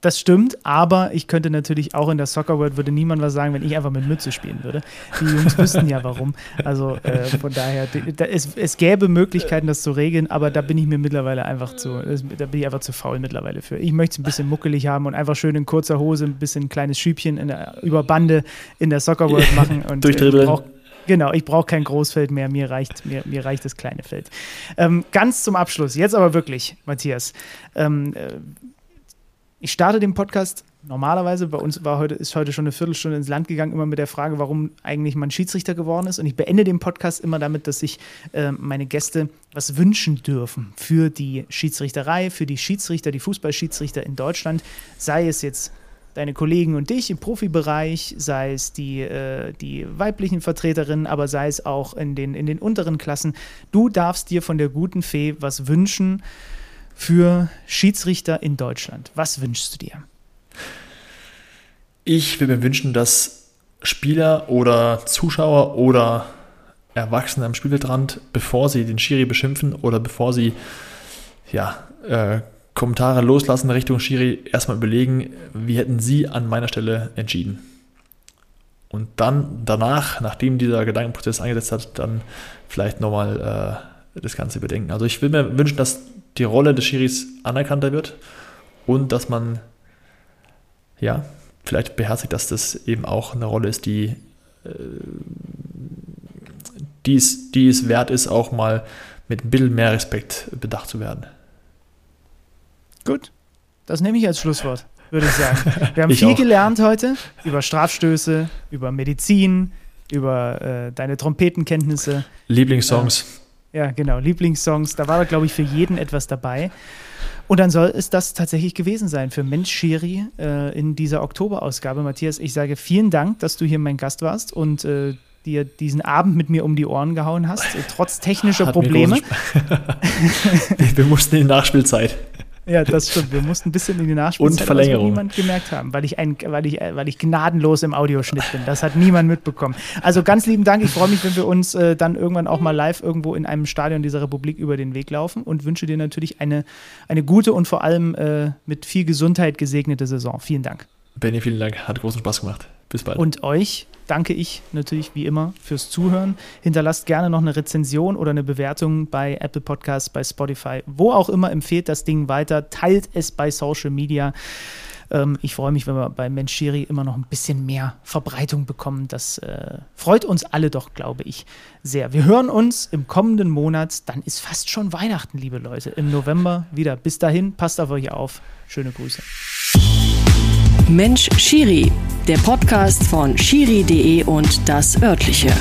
Das stimmt, aber ich könnte natürlich auch in der Soccer World würde niemand was sagen, wenn ich einfach mit Mütze spielen würde. Die Jungs [laughs] wüssten ja warum. Also äh, von daher, da, es, es gäbe Möglichkeiten, das zu regeln, aber da bin ich mir mittlerweile einfach zu, da bin ich einfach zu faul mittlerweile für. Ich möchte es ein bisschen muckelig haben und einfach schön in kurzer Hose ein bisschen ein kleines Schübchen in der, über Bande in der Soccer World [laughs] machen und Durchdribbeln. Äh, Genau, ich brauche kein Großfeld mehr, mir reicht, mir, mir reicht das kleine Feld. Ähm, ganz zum Abschluss, jetzt aber wirklich, Matthias. Ähm, äh, ich starte den Podcast normalerweise, bei uns war heute, ist heute schon eine Viertelstunde ins Land gegangen, immer mit der Frage, warum eigentlich man Schiedsrichter geworden ist. Und ich beende den Podcast immer damit, dass sich äh, meine Gäste was wünschen dürfen für die Schiedsrichterei, für die Schiedsrichter, die Fußballschiedsrichter in Deutschland, sei es jetzt deine Kollegen und dich im Profibereich, sei es die, äh, die weiblichen Vertreterinnen, aber sei es auch in den, in den unteren Klassen. Du darfst dir von der guten Fee was wünschen für Schiedsrichter in Deutschland? Was wünschst du dir? Ich würde mir wünschen, dass Spieler oder Zuschauer oder Erwachsene am Spielfeldrand, bevor sie den Schiri beschimpfen oder bevor sie ja, äh, Kommentare loslassen Richtung Schiri, erstmal überlegen, wie hätten sie an meiner Stelle entschieden. Und dann danach, nachdem dieser Gedankenprozess eingesetzt hat, dann vielleicht nochmal äh, das Ganze überdenken. Also ich will mir wünschen, dass die Rolle des Schiris anerkannter wird und dass man ja vielleicht beherzigt, dass das eben auch eine Rolle ist, die, äh, die, es, die es wert ist, auch mal mit ein bisschen mehr Respekt bedacht zu werden. Gut, das nehme ich als Schlusswort, würde ich sagen. [laughs] Wir haben viel auch. gelernt heute über Strafstöße, über Medizin, über äh, deine Trompetenkenntnisse. Lieblingssongs. Ja, genau, Lieblingssongs. Da war, glaube ich, für jeden etwas dabei. Und dann soll es das tatsächlich gewesen sein für Mensch Schiri äh, in dieser Oktoberausgabe. Matthias, ich sage vielen Dank, dass du hier mein Gast warst und äh, dir diesen Abend mit mir um die Ohren gehauen hast, äh, trotz technischer Hat Probleme. [laughs] Wir mussten in die Nachspielzeit. Ja, das stimmt. Wir mussten ein bisschen in die Nachspielzeit, und Verlängerung. Was niemand gemerkt haben, weil ich, ein, weil, ich, weil ich gnadenlos im Audioschnitt bin. Das hat niemand mitbekommen. Also ganz lieben Dank. Ich freue mich, wenn wir uns äh, dann irgendwann auch mal live irgendwo in einem Stadion dieser Republik über den Weg laufen und wünsche dir natürlich eine, eine gute und vor allem äh, mit viel Gesundheit gesegnete Saison. Vielen Dank. Benny, vielen Dank. Hat großen Spaß gemacht. Bis bald. Und euch danke ich natürlich wie immer fürs Zuhören. Hinterlasst gerne noch eine Rezension oder eine Bewertung bei Apple Podcasts, bei Spotify, wo auch immer. Empfehlt das Ding weiter, teilt es bei Social Media. Ähm, ich freue mich, wenn wir bei Menschiri immer noch ein bisschen mehr Verbreitung bekommen. Das äh, freut uns alle doch, glaube ich, sehr. Wir hören uns im kommenden Monat. Dann ist fast schon Weihnachten, liebe Leute. Im November wieder. Bis dahin, passt auf euch auf. Schöne Grüße. Mensch Schiri, der Podcast von Schiri.de und das örtliche.